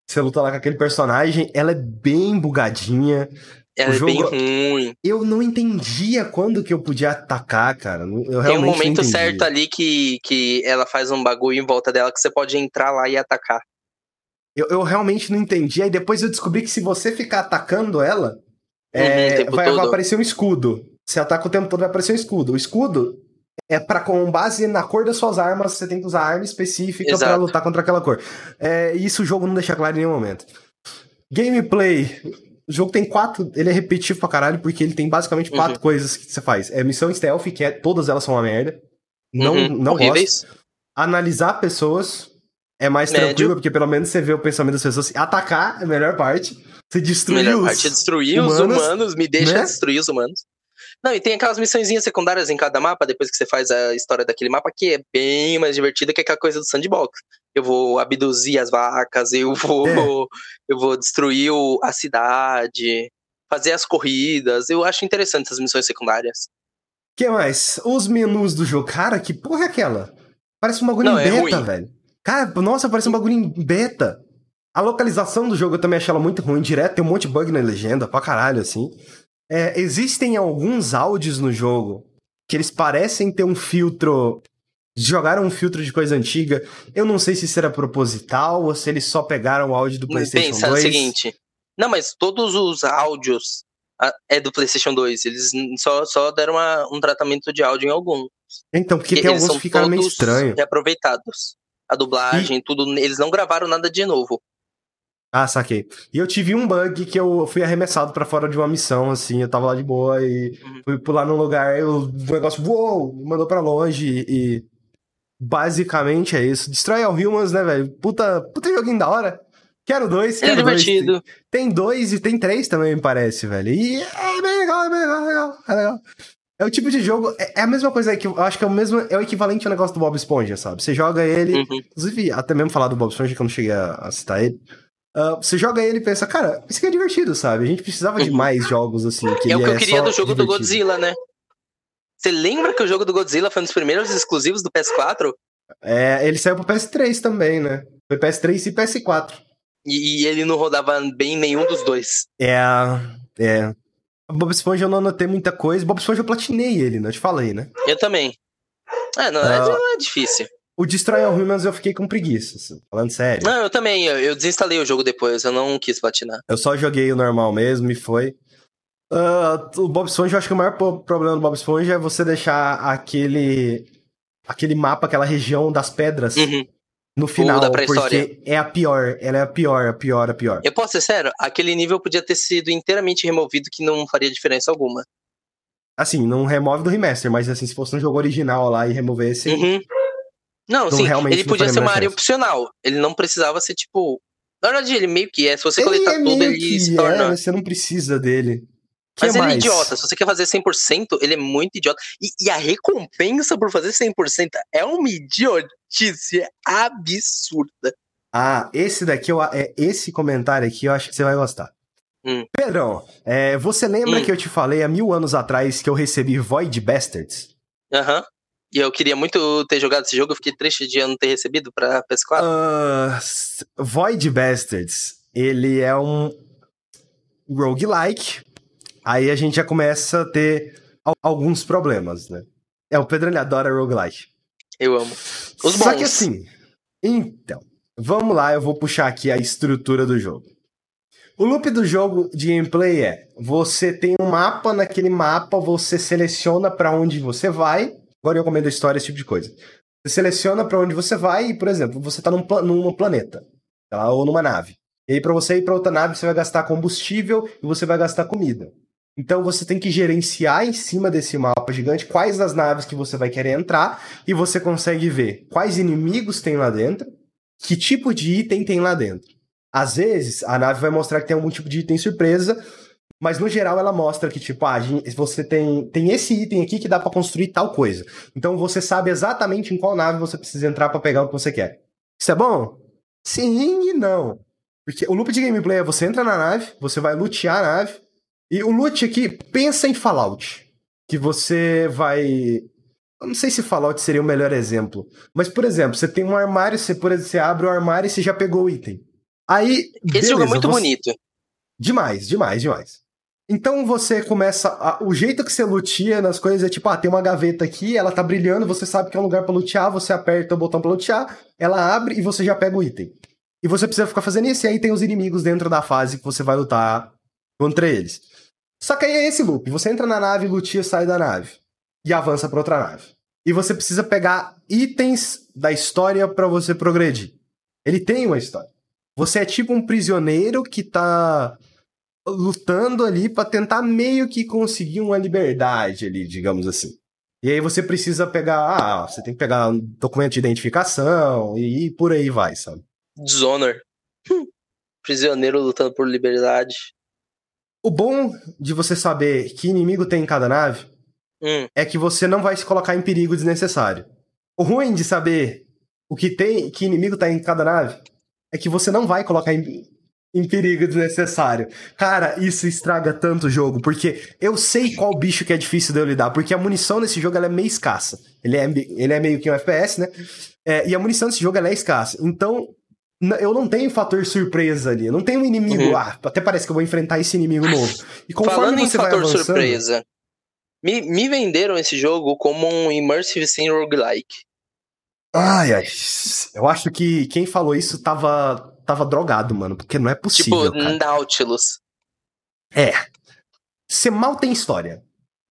você luta lá com aquele personagem, ela é bem bugadinha. Ela O é bem jogo- ruim. Eu não entendia quando que eu podia atacar, cara. Eu Tem um momento certo ali que, que ela faz um bagulho em volta dela que você pode entrar lá e atacar. Eu, eu realmente não entendi. Aí depois eu descobri que se você ficar atacando ela, é, Uhum, vai, vai aparecer um escudo. Você ataca o tempo todo, vai aparecer um escudo. O escudo é para com base na cor das suas armas, você tem que usar arma específica pra Exato. lutar contra aquela cor. É, isso o jogo não deixa claro em nenhum momento. Gameplay. O jogo tem quatro. Ele é repetitivo pra caralho, porque ele tem basicamente quatro Uhum. coisas que você faz. É missão stealth, que é todas elas são uma merda. Não, Uhum, não gosto analisar pessoas é mais Médio. tranquilo, porque pelo menos você vê o pensamento das pessoas. Atacar é a melhor parte. Você destruir Melhor os... parte é destruir os humanos, humanos, me deixa né? destruir os humanos. Não, e tem aquelas missõezinhas secundárias em cada mapa, depois que você faz a história daquele mapa, que é bem mais divertida que aquela coisa do sandbox. Eu vou abduzir as vacas, eu vou, É. eu vou destruir o- a cidade, fazer as corridas. Eu acho interessante essas missões secundárias. que mais? Os menus do jogo. Cara, que porra é aquela? Parece um bagulho Não, em é beta, velho. Cara, nossa, parece um bagulho em beta. A localização do jogo eu também achei ela muito ruim. Direto tem um monte de bug na legenda, pra caralho, assim. É, existem alguns áudios no jogo que eles parecem ter um filtro. Jogaram um filtro de coisa antiga. Eu não sei se isso era proposital ou se eles só pegaram o áudio do Mas PlayStation pensa 2. o seguinte. Não, mas todos os áudios ah, é do PlayStation 2. Eles só, só deram uma- um tratamento de áudio em algum. Então, porque tem eles alguns que ficaram meio todos estranho. A dublagem, tudo. Eles não gravaram nada de novo. Ah, saquei. E eu tive um bug que eu fui arremessado pra fora de uma missão, assim, eu tava lá de boa e Uhum. fui pular num lugar, e o negócio, me mandou pra longe e, e basicamente é isso. Destrói All Humans, né, velho? Puta, puta joguinho da hora. Quero dois, É quero dois. divertido. Tem dois e tem três também, me parece, velho. E é bem legal, é bem legal, é legal, é legal. É o tipo de jogo. É, é a mesma coisa que eu acho que é o mesmo. É o equivalente ao negócio do Bob Esponja, sabe? Você joga ele. Uhum. Inclusive, até mesmo falar do Bob Esponja, que eu não cheguei a, a citar ele. Uh, você joga ele e pensa, cara, isso aqui é divertido, sabe? A gente precisava de uhum. mais jogos assim. Que é o que eu é queria do jogo divertido. do Godzilla, né? Você lembra que o jogo do Godzilla foi um dos primeiros exclusivos do PS4? É, ele saiu pro PS3 também, né? Foi PS3 e PS4. E, e ele não rodava bem nenhum dos dois. É, é. Bob Esponja eu não anotei muita coisa. Bob Esponja eu platinei ele, não te falei, né? Eu também. É, não, é, é difícil. O Destroy All Humans eu fiquei com preguiça, assim, falando sério. Não, eu também. Eu, eu, desinstalei o jogo depois, eu não quis platinar. Eu só joguei o normal mesmo e foi. Uh, o Bob Esponja, eu acho que o maior problema do Bob Esponja é você deixar aquele. aquele mapa, aquela região das pedras. Uhum no final, porque é a pior, ela é a pior, a pior, a pior. Eu posso ser sério? Aquele nível podia ter sido inteiramente removido que não faria diferença alguma. Assim, não remove do remaster, mas assim, se fosse um jogo original lá e removesse... Uhum. Não, sim, ele podia ser uma área opcional. Ele não precisava ser, tipo... Na verdade, ele meio que é. Se você ele coletar é tudo, ele se torna... É, você não precisa dele. Que Mas ele é é idiota. Se você quer fazer 100%, ele é muito idiota. E, e a recompensa por fazer 100% é uma idiotice absurda. Ah, esse daqui, eu, é, esse comentário aqui eu acho que você vai gostar. Hum. Pedrão, é, você lembra hum. que eu te falei há mil anos atrás que eu recebi Void Bastards? Aham. Uhum. E eu queria muito ter jogado esse jogo, eu fiquei triste de eu não ter recebido pra PS4. Uh, Void Bastards, ele é um roguelike aí a gente já começa a ter alguns problemas, né? É, o Pedro ele adora roguelike. Eu amo. Os Só que assim, então, vamos lá, eu vou puxar aqui a estrutura do jogo. O loop do jogo de gameplay é: você tem um mapa, naquele mapa você seleciona para onde você vai. Agora eu comendo história, esse tipo de coisa. Você seleciona para onde você vai e, por exemplo, você tá num, num planeta, ou numa nave. E aí, para você ir para outra nave, você vai gastar combustível e você vai gastar comida. Então você tem que gerenciar em cima desse mapa gigante quais as naves que você vai querer entrar e você consegue ver quais inimigos tem lá dentro, que tipo de item tem lá dentro. Às vezes a nave vai mostrar que tem algum tipo de item surpresa, mas no geral ela mostra que tipo, ah, você tem, tem esse item aqui que dá para construir tal coisa. Então você sabe exatamente em qual nave você precisa entrar para pegar o que você quer. Isso é bom? Sim e não. Porque o loop de gameplay é você entra na nave, você vai lutear a nave, e o loot aqui, pensa em Fallout. Que você vai. Eu não sei se Fallout seria o melhor exemplo. Mas, por exemplo, você tem um armário, você, por exemplo, você abre o armário e você já pegou o item. Aí. Esse beleza, jogo é muito você... bonito. Demais, demais, demais. Então você começa. A... O jeito que você lutia nas coisas é tipo, ah, tem uma gaveta aqui, ela tá brilhando, você sabe que é um lugar para lutear, você aperta o botão para lutear, ela abre e você já pega o item. E você precisa ficar fazendo isso, e aí tem os inimigos dentro da fase que você vai lutar contra eles. Só que aí é esse loop. Você entra na nave, lutia, sai da nave. E avança para outra nave. E você precisa pegar itens da história para você progredir. Ele tem uma história. Você é tipo um prisioneiro que tá lutando ali para tentar meio que conseguir uma liberdade ali, digamos assim. E aí você precisa pegar, ah, você tem que pegar um documento de identificação e por aí vai, sabe? Dishonor. Prisioneiro lutando por liberdade. O bom de você saber que inimigo tem em cada nave hum. é que você não vai se colocar em perigo desnecessário. O ruim de saber o que tem, que inimigo tá em cada nave, é que você não vai colocar em, em perigo desnecessário. Cara, isso estraga tanto o jogo, porque eu sei qual bicho que é difícil de eu lidar, porque a munição nesse jogo é meio escassa. Ele é, ele é meio que um FPS, né? É, e a munição desse jogo é escassa. Então, eu não tenho fator surpresa ali. Eu não tenho um inimigo. Uhum. Ah, até parece que eu vou enfrentar esse inimigo novo. E Falando em fator avançando, surpresa, me, me venderam esse jogo como um Immersive Sim Roguelike. Ai, ai. Eu acho que quem falou isso tava, tava drogado, mano. Porque não é possível. Tipo, cara. Nautilus. É. Você mal tem história.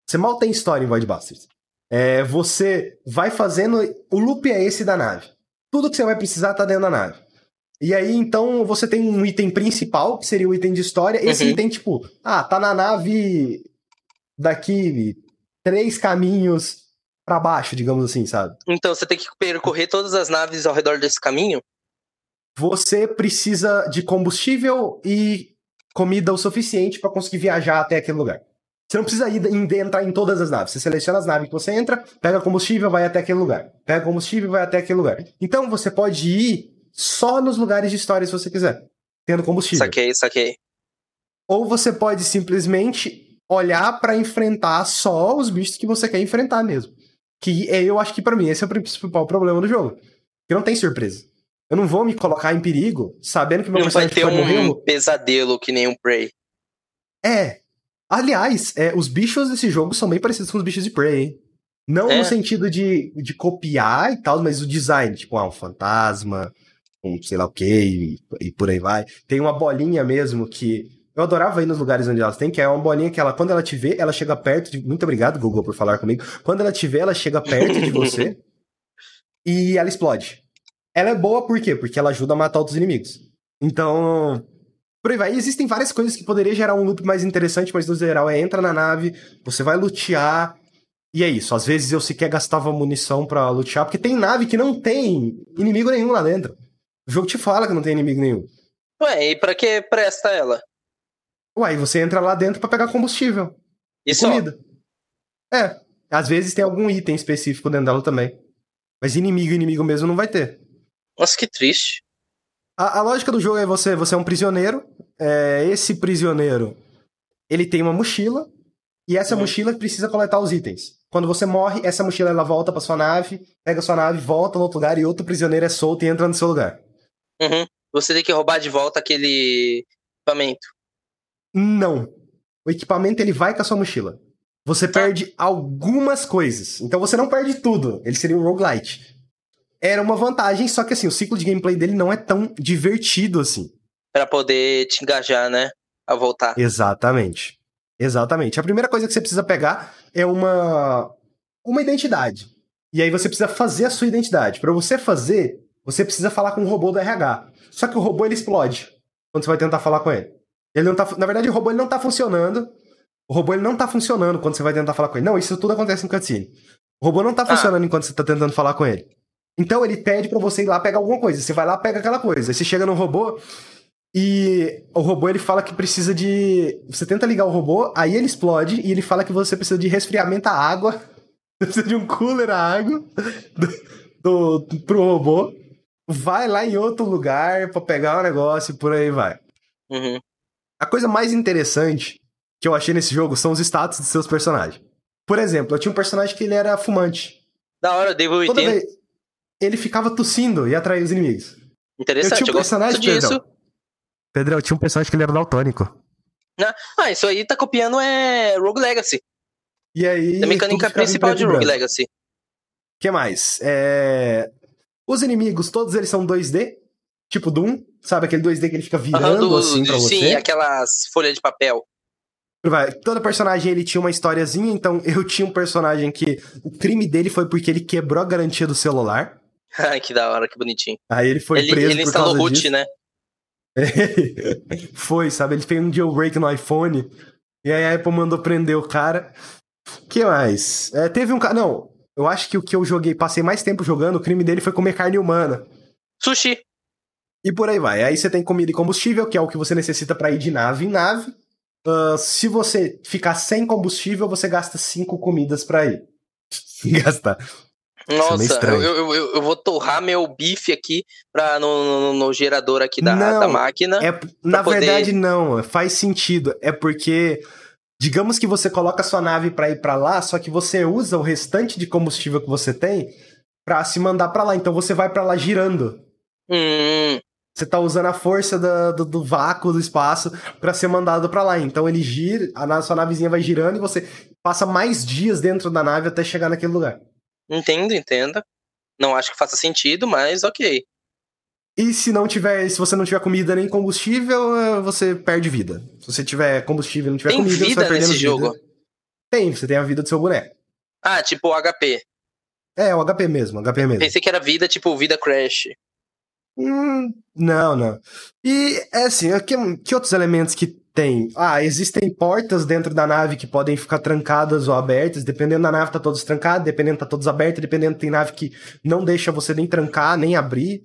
Você mal tem história em Void Bastards. É, você vai fazendo. O loop é esse da nave. Tudo que você vai precisar tá dentro da nave. E aí, então, você tem um item principal, que seria o item de história. Esse uhum. item, tipo, ah, tá na nave daqui três caminhos para baixo, digamos assim, sabe? Então, você tem que percorrer todas as naves ao redor desse caminho? Você precisa de combustível e comida o suficiente para conseguir viajar até aquele lugar. Você não precisa ir, entrar em todas as naves. Você seleciona as naves que você entra, pega combustível, vai até aquele lugar. Pega combustível, vai até aquele lugar. Então você pode ir só nos lugares de história se você quiser, tendo combustível. Saquei, saquei. Ou você pode simplesmente olhar para enfrentar só os bichos que você quer enfrentar mesmo. Que é, eu acho que para mim esse é o principal problema do jogo. Que não tem surpresa. Eu não vou me colocar em perigo sabendo que meu não personagem vai ter pode um morrer. pesadelo que nem um Prey. É. Aliás, é, os bichos desse jogo são bem parecidos com os bichos de Prey, hein? Não É. no sentido de, de copiar e tal, mas o design, tipo, ah, um fantasma, um sei lá o que, e, por aí vai. Tem uma bolinha mesmo que. Eu adorava ir nos lugares onde elas têm, que é uma bolinha que ela, quando ela te vê, ela chega perto de. Muito obrigado, Google, por falar comigo. Quando ela te vê, ela chega perto de você e ela explode. Ela é boa por quê? Porque ela ajuda a matar outros inimigos. Então, por aí vai. E existem várias coisas que poderia gerar um loop mais interessante, mas no geral é entra na nave, você vai lutear, e é isso. Às vezes eu sequer gastava munição pra lutear, porque tem nave que não tem inimigo nenhum lá dentro. O jogo te fala que não tem inimigo nenhum. Ué, e pra que presta ela? Uai, você entra lá dentro pra pegar combustível e E comida. É. Às vezes tem algum item específico dentro dela também. Mas inimigo, inimigo mesmo não vai ter. Nossa, que triste. A, a lógica do jogo é você, você é um prisioneiro. é, esse prisioneiro, ele tem uma mochila e essa Uhum. mochila precisa coletar os itens. Quando você morre, essa mochila ela volta pra sua nave, pega sua nave, volta no outro lugar e outro prisioneiro é solto e entra no seu lugar. Uhum. Você tem que roubar de volta aquele equipamento. Não. O equipamento ele vai com a sua mochila. Você Tá. perde algumas coisas. Então você não perde tudo. Ele seria um roguelite. Era uma vantagem, só que assim, o ciclo de gameplay dele não é tão divertido assim. Pra poder te engajar, né? A voltar. Exatamente. Exatamente. A primeira coisa que você precisa pegar é uma uma identidade. E aí você precisa fazer a sua identidade. Para você fazer, você precisa falar com o robô do RH. Só que o robô ele explode quando você vai tentar falar com ele. Ele não tá, na verdade o robô ele não tá funcionando. O robô ele não tá funcionando quando você vai tentar falar com ele. Não, isso tudo acontece no cutscene. O robô não tá funcionando enquanto você tá tentando falar com ele. Então ele pede pra você ir lá pegar alguma coisa. Você vai lá, pega aquela coisa. Aí você chega no robô e o robô ele fala que precisa de. Você tenta ligar o robô, aí ele explode e ele fala que você precisa de resfriamento à água. Você precisa de um cooler à água do, do, pro robô. Vai lá em outro lugar pra pegar o negócio e por aí vai. Uhum. A coisa mais interessante que eu achei nesse jogo são os status dos seus personagens. Por exemplo, eu tinha um personagem que ele era fumante. Da hora, Devil Toda 80. vez ele ficava tossindo e atraía os inimigos. Interessante, eu tinha eu, um gosto personagem, disso. Pedrão. Pedro, eu tinha um personagem que ele era daltônico. Ah, isso aí tá copiando é Rogue Legacy. E aí. a tudo mecânica principal de Rogue. Legacy. O que mais? É... Os inimigos, todos eles são 2D. Tipo Doom. Sabe aquele 2D que ele fica virando do- assim pra sim, você? aquelas folhas de papel. Vai. Todo personagem ele tinha uma historiazinha, então eu tinha um personagem que o crime dele foi porque ele quebrou a garantia do celular. Ai, que da hora, que bonitinho. Aí ele foi ele preso ele instalou causa root, disso. né? foi, sabe? Ele fez um jailbreak no iPhone. E aí a Apple mandou prender o cara. que mais? É, teve um cara. Não, eu acho que o que eu joguei, passei mais tempo jogando, o crime dele foi comer carne humana. Sushi. E por aí vai. Aí você tem comida e combustível, que é o que você necessita pra ir de nave em nave. Ah, se você ficar sem combustível, você gasta cinco comidas pra ir. Gastar. é Nossa, eu, estranho. eu, eu, eu vou torrar meu bife aqui pra, no, no, no gerador aqui da, Não, da máquina. É, na poder- verdade, não. Faz sentido. É porque. Digamos que você coloca a sua nave pra ir pra lá, só que você usa o restante de combustível que você tem pra se mandar pra lá. Então você vai pra lá girando. Hum, Você tá usando a força da- do, do vácuo do espaço pra ser mandado pra lá. Então ele gira, a sua navezinha vai girando e você passa mais dias dentro da nave até chegar naquele lugar. entendo, entendo. Não acho que faça sentido, mas ok. E se não tiver, se você não tiver comida nem combustível, eh, você perde vida. Se você tiver combustível e não tiver Tem comida, você vida vai perdendo nesse vida. jogo? Tem, você tem a vida do seu boneco. Ah, tipo o HP. É, o HP mesmo, HP mesmo. Pensei que era vida, tipo vida Crash. Hum, não, não. E, é assim, que, que outros elementos que tem? Ah, existem portas dentro da nave que podem ficar trancadas ou abertas, dependendo da nave tá todas trancadas, dependendo tá todas abertas, dependendo tem nave que não deixa você nem trancar, nem abrir.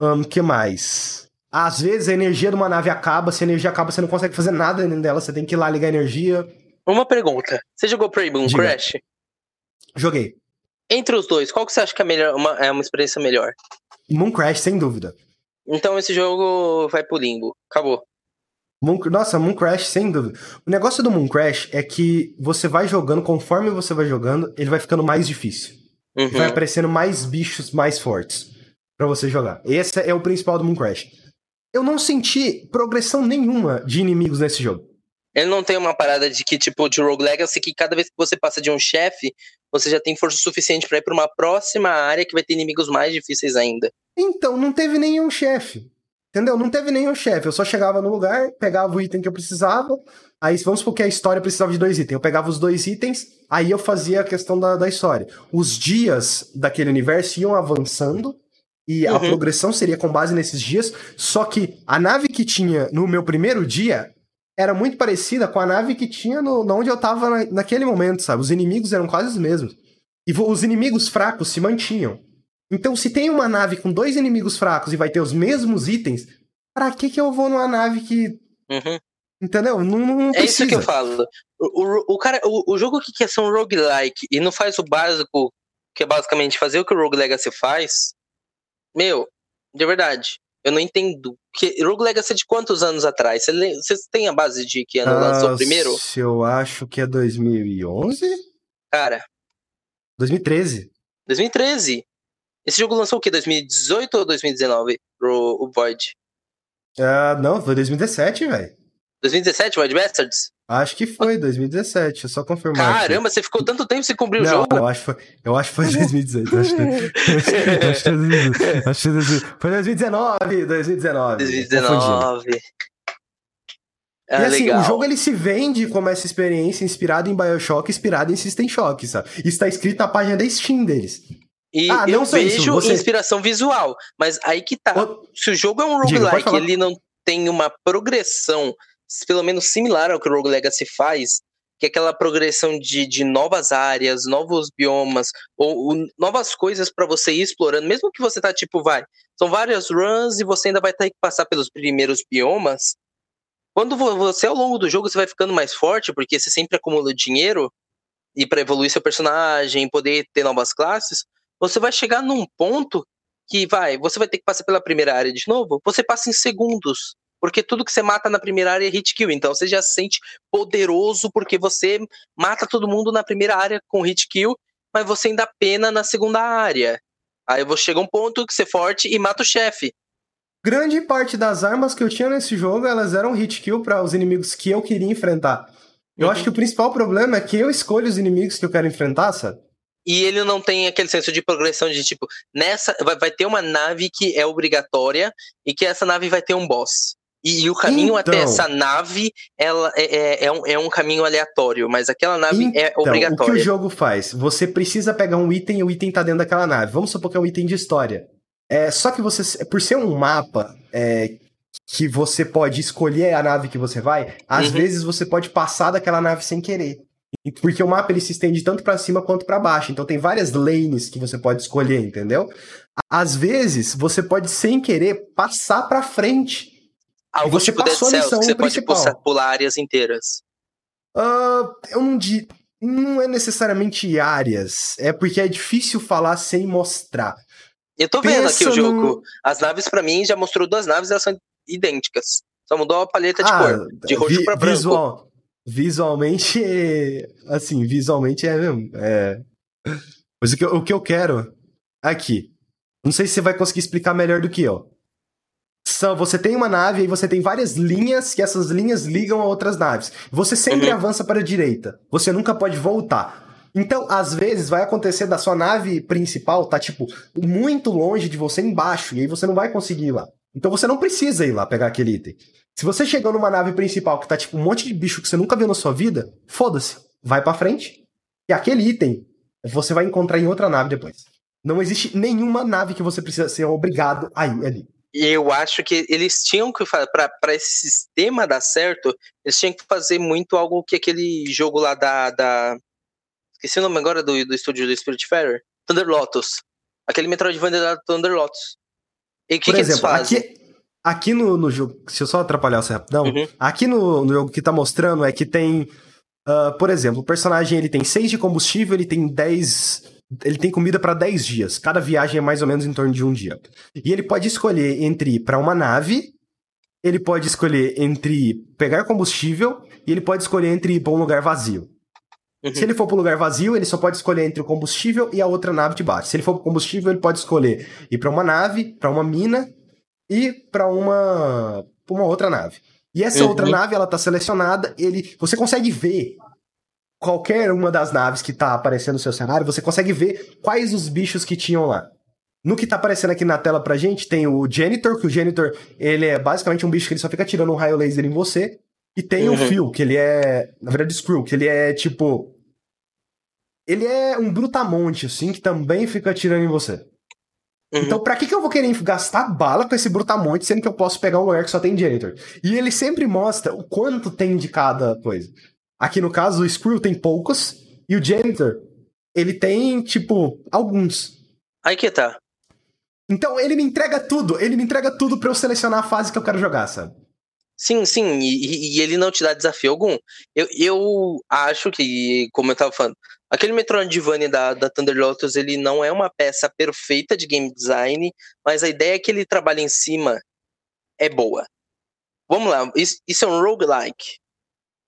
O que mais? Às vezes a energia de uma nave acaba, se a energia acaba você não consegue fazer nada dentro dela, você tem que ir lá ligar a energia. Uma pergunta. Você jogou Prey Moon Diga. Crash? Joguei. Entre os dois, qual que você acha que é, melhor, uma, é uma experiência melhor? Moon Crash, sem dúvida. Então esse jogo vai pro limbo. Acabou. Moon, nossa, Moon Crash, sem dúvida. O negócio do Moon Crash é que você vai jogando, conforme você vai jogando, ele vai ficando mais difícil. Uhum. Vai aparecendo mais bichos mais fortes pra você jogar. Esse é o principal do Moon Crash. Eu não senti progressão nenhuma de inimigos nesse jogo. Ele não tem uma parada de que, tipo, de Rogue Legacy, que cada vez que você passa de um chefe, você já tem força suficiente pra ir pra uma próxima área que vai ter inimigos mais difíceis ainda. Então, não teve nenhum chefe. Entendeu? Não teve nenhum chefe. Eu só chegava no lugar, pegava o item que eu precisava. Aí, vamos supor que a história precisava de dois itens. Eu pegava os dois itens, aí eu fazia a questão da, da história. Os dias daquele universo iam avançando. E a Uhum. progressão seria com base nesses dias. Só que a nave que tinha no meu primeiro dia era muito parecida com a nave que tinha no, no onde eu tava na- naquele momento, sabe? Os inimigos eram quase os mesmos. E os inimigos fracos se mantinham. Então, se tem uma nave com dois inimigos fracos e vai ter os mesmos itens, pra que que eu vou numa nave que. Uhum. Entendeu? Não, não É isso que eu falo. O, o, o cara, o, o jogo que quer ser um roguelike e não faz o básico, que é basicamente fazer o que o Rogue Legacy faz, meu, de verdade, eu não entendo. Que Rogue Legacy é de quantos anos atrás? Vocês têm a base de que ano lançou Ah, primeiro? se Eu acho que é 2011? Cara, 2013. 2013. Esse jogo lançou o quê? 2018 ou 2019? Pro o Void? Ah, não, foi 2017, velho. 2017, Void Bastards? Acho que foi 2017, é só confirmar. aqui. Caramba, você ficou tanto tempo sem o Não, jogo? eu acho, que foi, eu acho que foi 2018. Acho que, acho que foi 2018, acho que foi 2019. Foi 2019, 2019. Confundi. 2019. e Ah, assim, legal. o jogo ele se vende como essa experiência inspirada em Bioshock, inspirada em System Shock, sabe? Isso tá escrito na página da Steam deles. E Ah, eu só isso, vejo você- inspiração visual, mas aí que tá. O- Se o jogo é um roguelike ele não tem uma progressão, pelo menos similar ao que o Rogue Legacy faz, que é aquela progressão de, de novas áreas, novos biomas, ou, ou novas coisas pra você ir explorando, mesmo que você tá tipo, vai, são várias runs e você ainda vai ter que passar pelos primeiros biomas. Quando vo- você, ao longo do jogo, você vai ficando mais forte, porque você sempre acumula dinheiro, e pra evoluir seu personagem, poder ter novas classes, você vai chegar num ponto que vai, você vai ter que passar pela primeira área de novo, você passa em segundos. Porque tudo que você mata na primeira área é hit kill. Então você já se sente poderoso porque você mata todo mundo na primeira área com hit kill, mas você ainda pena na segunda área. Aí você chega um ponto que você é forte e mata o chefe. Grande parte das armas que eu tinha nesse jogo, elas eram hit kill para os inimigos que eu queria enfrentar. Eu Uhum. acho que o principal problema é que eu escolho os inimigos que eu quero enfrentar, sabe? E ele não tem aquele senso de progressão de tipo, nessa vai, vai ter uma nave que é obrigatória e que essa nave vai ter um boss. E, e o caminho até Então. essa nave ela é, é, é, um, é um caminho aleatório, mas aquela nave é Então, o que o obrigatória. jogo faz? Você precisa pegar um item e o item tá dentro daquela nave. Vamos supor que é um item de história. É, só que você, por ser um mapa é, que você pode escolher a nave que você vai, às Uhum. vezes você pode passar daquela nave sem querer. E- Porque o mapa ele se estende tanto pra cima quanto pra baixo. Então tem várias lanes que você pode escolher, entendeu? Às vezes você pode sem querer passar pra frente. Algo você tipo Dead passou a Cells, você pode pular, áreas inteiras. Ah, eu não di... não é necessariamente áreas, é porque é difícil falar sem mostrar. Eu tô vendo aqui Pensa o jogo. As naves, pra mim, já mostrou duas naves, elas são idênticas. Só mudou a paleta de Ah, cor. De roxo vi- pra branco. Visual, visualmente, é- assim, visualmente é mesmo. É... Mas o que, eu, o que eu quero aqui, não sei se você vai conseguir explicar melhor do que eu. São, você tem uma nave e você tem várias linhas que essas linhas ligam a outras naves. Você sempre Uhum. avança para a direita. Você nunca pode voltar. Então, às vezes, vai acontecer da sua nave principal tá, tipo, muito longe de você embaixo, e aí você não vai conseguir ir lá. Então você não precisa ir lá pegar aquele item. Se você chegou numa nave principal que tá, tipo, um monte de bicho que você nunca viu na sua vida, foda-se. Vai pra frente. E aquele item você vai encontrar em outra nave depois. Não existe nenhuma nave que você precisa ser obrigado a ir ali. E eu acho que eles tinham que fazer, pra, pra esse sistema dar certo, eles tinham que fazer muito algo que aquele jogo lá da. da... Esqueci o nome agora do, do estúdio do Spiritfarer. Thunder Lotus. Aquele Metroidvania da Thunder Lotus. E o que, Por que exemplo, eles fazem? aqui, aqui no, no jogo. Se eu só atrapalhar você rapidão, Uhum. aqui no, no jogo que tá mostrando é que tem Uh, por exemplo, o personagem ele tem 6 de combustível, ele tem 10. Ele tem comida para 10 dias. Cada viagem é mais ou menos em torno de um dia. E ele pode escolher entre ir para uma nave, ele pode escolher entre pegar combustível e ele pode escolher entre ir para um lugar vazio. Uhum. Se ele for para um lugar vazio, ele só pode escolher entre o combustível e a outra nave de baixo. Se ele for para combustível, ele pode escolher ir para uma nave, para uma mina e para uma, pra uma outra nave. E essa uhum. outra nave, ela tá selecionada, ele, você consegue ver qualquer uma das naves que tá aparecendo no seu cenário, você consegue ver quais os bichos que tinham lá. No que tá aparecendo aqui na tela pra gente, tem o Janitor, que o Janitor, ele é basicamente um bicho que ele só fica tirando um raio laser em você. E tem uhum. o Phil, que ele é, na verdade, Screw, que ele é tipo... Ele é um brutamonte, assim, que também fica atirando em você. Uhum. Então, pra que, que eu vou querer gastar bala com esse brutamonte, sendo que eu posso pegar um lugar que só tem janitor? E ele sempre mostra o quanto tem de cada coisa. Aqui no caso, o Screw tem poucos, e o janitor, ele tem, tipo, alguns. Aí que tá. Então, ele me entrega tudo. Ele me entrega tudo para eu selecionar a fase que eu quero jogar, sabe? Sim, sim, e, e, ele não te dá desafio algum. Eu, eu acho que, como eu tava falando, aquele Metroidvania da, da Thunder Lotus, ele não é uma peça perfeita de game design, mas a ideia que ele trabalha em cima é boa. Vamos lá, isso, isso é um roguelike.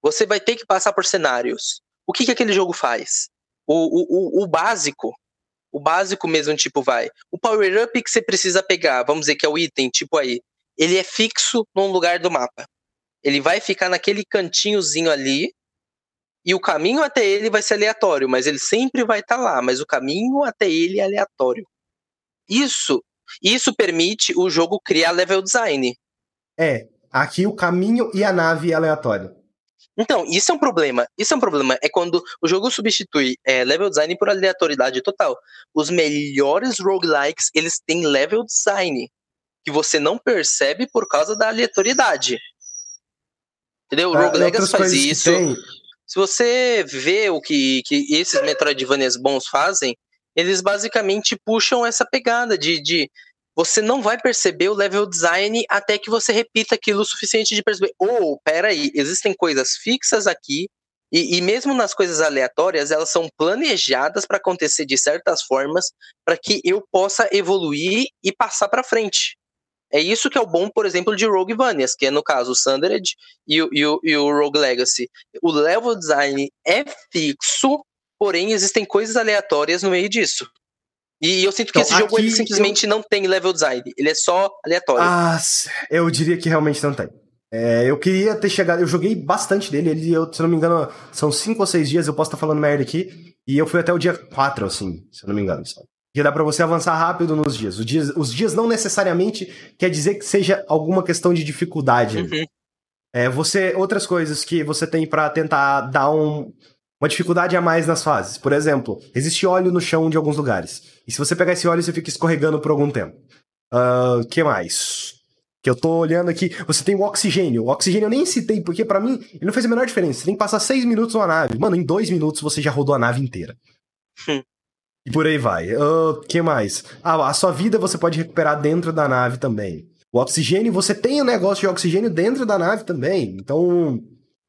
Você vai ter que passar por cenários. O que, que aquele jogo faz? O, o, o, o básico, o básico mesmo, tipo, vai. O power-up que você precisa pegar, vamos dizer que é o item, tipo aí, ele é fixo num lugar do mapa. Ele vai ficar naquele cantinhozinho ali e o caminho até ele vai ser aleatório, mas ele sempre vai estar tá lá, mas o caminho até ele é aleatório. Isso, isso permite o jogo criar level design. É, aqui o caminho e a nave é aleatório. Então, isso é um problema. Isso é um problema. É quando o jogo substitui é, level design por aleatoriedade total. Os melhores roguelikes, eles têm level design que você não percebe por causa da aleatoriedade. Entendeu? O ah, Rogue Legacy faz isso. Se você vê o que, que esses Metroidvanias bons fazem, eles basicamente puxam essa pegada de, de você não vai perceber o level design até que você repita aquilo o suficiente de perceber. Ou, oh, peraí, existem coisas fixas aqui, e, e, mesmo nas coisas aleatórias, elas são planejadas para acontecer de certas formas para que eu possa evoluir e passar para frente. É isso que é o bom, por exemplo, de Rogue Vanias, que é no caso o Sundered e o, e, o, e o Rogue Legacy. O level design é fixo, porém existem coisas aleatórias no meio disso. E eu sinto que então, esse jogo ele simplesmente eu... não tem level design, ele é só aleatório. Ah, eu diria que realmente não tem. É, eu queria ter chegado, eu joguei bastante dele, ele, eu, se não me engano, são 5 ou 6 dias, eu posso estar falando merda aqui, e eu fui até o dia 4, assim, se eu não me engano, sabe? Que dá para você avançar rápido nos dias. Os, dias. os dias não necessariamente quer dizer que seja alguma questão de dificuldade. Uhum. É, você outras coisas que você tem para tentar dar um, uma dificuldade a mais nas fases. Por exemplo, existe óleo no chão de alguns lugares. E se você pegar esse óleo, você fica escorregando por algum tempo. O uh, que mais? Que eu tô olhando aqui. Você tem o oxigênio. O oxigênio eu nem citei, porque para mim ele não fez a menor diferença. Você tem que passar seis minutos numa nave. Mano, em dois minutos você já rodou a nave inteira. Hum. E por aí vai. O uh, que mais? Ah, a sua vida você pode recuperar dentro da nave também. O oxigênio, você tem o um negócio de oxigênio dentro da nave também. Então,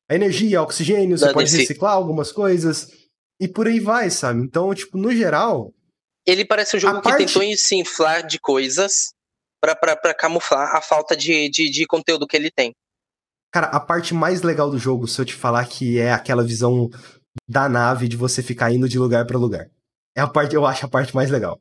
a energia, o oxigênio, você pode reciclar algumas coisas. E por aí vai, sabe? Então, tipo, no geral. Ele parece um jogo que parte... tentou se inflar de coisas para camuflar a falta de, de, de conteúdo que ele tem. Cara, a parte mais legal do jogo, se eu te falar que é aquela visão da nave de você ficar indo de lugar para lugar. É a parte, eu acho a parte mais legal.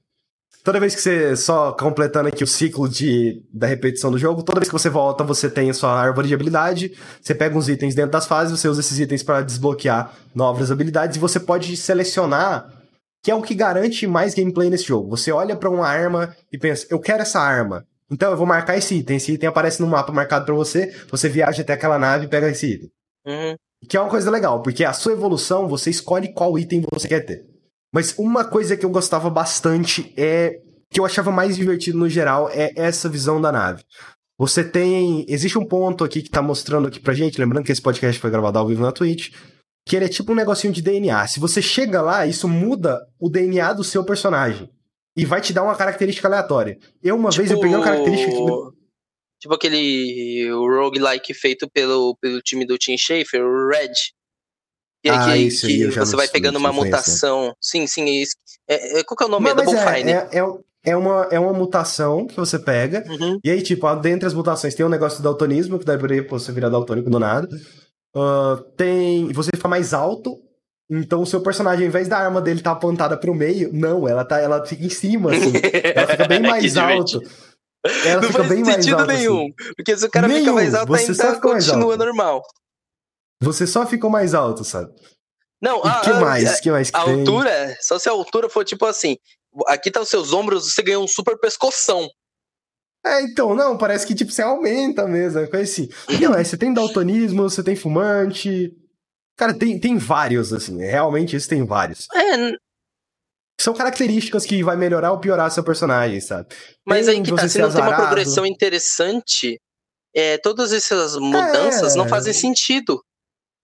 Toda vez que você, só completando aqui o ciclo de, da repetição do jogo, toda vez que você volta, você tem a sua árvore de habilidade, você pega uns itens dentro das fases, você usa esses itens para desbloquear novas habilidades e você pode selecionar, que é o que garante mais gameplay nesse jogo. Você olha para uma arma e pensa, eu quero essa arma. Então eu vou marcar esse item. Esse item aparece no mapa marcado para você, você viaja até aquela nave e pega esse item. Uhum. Que é uma coisa legal, porque a sua evolução, você escolhe qual item você quer ter. Mas uma coisa que eu gostava bastante é. que eu achava mais divertido no geral é essa visão da nave. Você tem. Existe um ponto aqui que tá mostrando aqui pra gente, lembrando que esse podcast foi gravado ao vivo na Twitch, que ele é tipo um negocinho de DNA. Se você chega lá, isso muda o DNA do seu personagem. E vai te dar uma característica aleatória. Eu, uma tipo... vez, eu peguei uma característica que. Tipo aquele roguelike feito pelo, pelo time do Tim Schafer, o Red. E aí ah, que, isso, que você vai pegando uma mutação. Sim, sim, é isso. É, é, qual que é o nome? Não, é Double é, Fine. É, é, é, uma, é uma mutação que você pega. Uhum. E aí, tipo, dentre as mutações tem um negócio do daltonismo, que daí você virar daltônico do nada. Uh, tem. Você fica mais alto. Então o seu personagem, ao invés da arma dele estar tá apontada pro meio, não, ela tá, ela fica em cima, assim. ela fica bem mais alto. Ela não fica bem mais alto. nenhum. Assim. Porque se o cara nenhum, fica mais alto, ainda continua normal. Você só ficou mais alto, sabe? Não, o que mais? que mais que a tem? altura, só se a altura for tipo assim, aqui tá os seus ombros, você ganhou um super pescoção. É, então, não, parece que tipo, você aumenta mesmo, é coisa assim. Não, é, você tem daltonismo, você tem fumante. Cara, tem, tem vários, assim, realmente isso tem vários. É. São características que vai melhorar ou piorar seu personagem, sabe? Mas tem aí que tá, se não azarado. tem uma progressão interessante, é, todas essas mudanças é... não fazem sentido.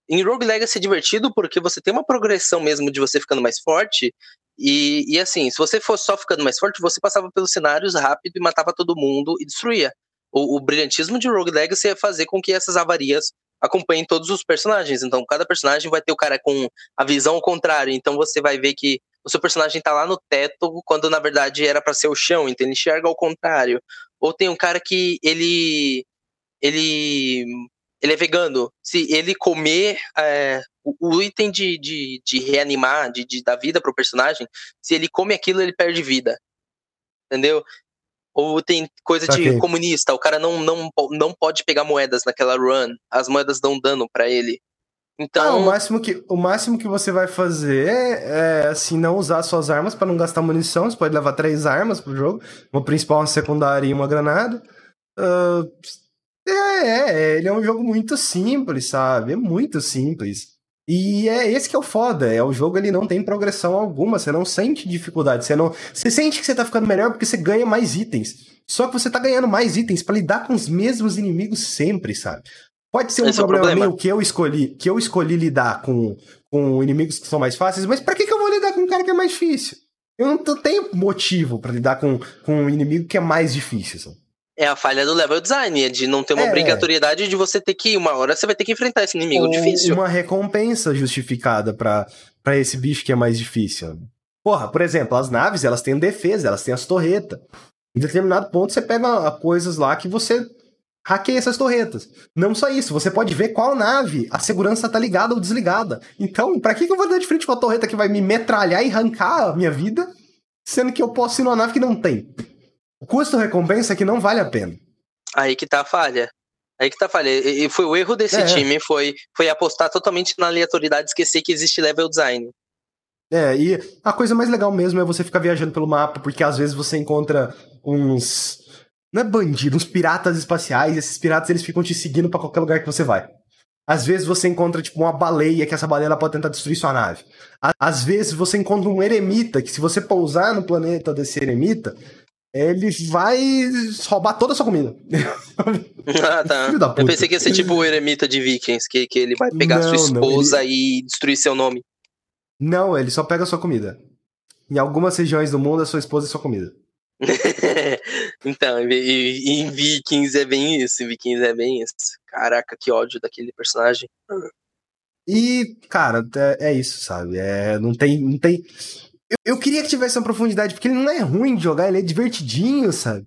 Em Rogue Legacy é divertido porque você tem uma progressão mesmo de você ficando mais forte. E, e assim, se você fosse só ficando mais forte, você passava pelos cenários rápido e matava todo mundo e destruía. O, o brilhantismo de Rogue Legacy é fazer com que essas avarias acompanhem todos os personagens. Então, cada personagem vai ter o cara com a visão ao contrário. Então, você vai ver que o seu personagem tá lá no teto, quando na verdade era para ser o chão. Então, ele enxerga ao contrário. Ou tem um cara que ele. Ele ele é vegano. Se ele comer é, o, o, item de, de, de reanimar, de, de, dar vida pro personagem, se ele come aquilo, ele perde vida. Entendeu? Ou tem coisa okay. de comunista, o cara não, não, não pode pegar moedas naquela run, as moedas dão dano para ele. Então, ah, o máximo que o máximo que você vai fazer é assim não usar suas armas para não gastar munição. Você pode levar três armas pro jogo, uma principal, uma secundária e uma granada. Uh, é, é, é, ele é um jogo muito simples, sabe? É muito simples. E é esse que é o foda, é o jogo ele não tem progressão alguma, você não sente dificuldade, você não, você sente que você tá ficando melhor porque você ganha mais itens. Só que você tá ganhando mais itens para lidar com os mesmos inimigos sempre, sabe? Pode ser um problema, é problema, meu que eu escolhi, que eu escolhi lidar com, com inimigos que são mais fáceis, mas para que, que eu vou lidar com um cara que é mais difícil? Eu não tenho motivo para lidar com, com um inimigo que é mais difícil. Sabe? É a falha do level design, é de não ter uma é. obrigatoriedade de você ter que ir. Uma hora você vai ter que enfrentar esse inimigo Ou difícil. Uma recompensa justificada para esse bicho que é mais difícil. Porra, por exemplo, as naves, elas têm defesa, elas têm as torretas. Em determinado ponto, você pega coisas lá que você hackeia essas torretas. Não só isso, você pode ver qual nave a segurança tá ligada ou desligada. Então, para que, que eu vou dar de frente com a torreta que vai me metralhar e arrancar a minha vida, sendo que eu posso ir numa nave que não tem? O custo-recompensa é que não vale a pena. Aí que tá a falha. Aí que tá a falha. E foi o erro desse é. time, foi, foi apostar totalmente na aleatoriedade e esquecer que existe level design. É, e a coisa mais legal mesmo é você ficar viajando pelo mapa, porque às vezes você encontra uns. Não é bandido, uns piratas espaciais, e esses piratas eles ficam te seguindo para qualquer lugar que você vai. Às vezes você encontra, tipo, uma baleia, que essa baleia pode tentar destruir sua nave. Às vezes você encontra um eremita, que se você pousar no planeta desse eremita, ele vai roubar toda a sua comida. Ah, tá. Eu pensei que ia ser tipo o eremita de Vikings, que, que ele vai pegar não, sua esposa não, ele... e destruir seu nome. Não, ele só pega a sua comida. Em algumas regiões do mundo, a sua esposa é sua comida. então, e, em Vikings é bem isso, em Vikings é bem isso. Caraca, que ódio daquele personagem. E, cara, é, é isso, sabe? É, não tem. Não tem eu, eu, queria que tivesse uma profundidade, porque ele não é ruim de jogar, ele é divertidinho, sabe?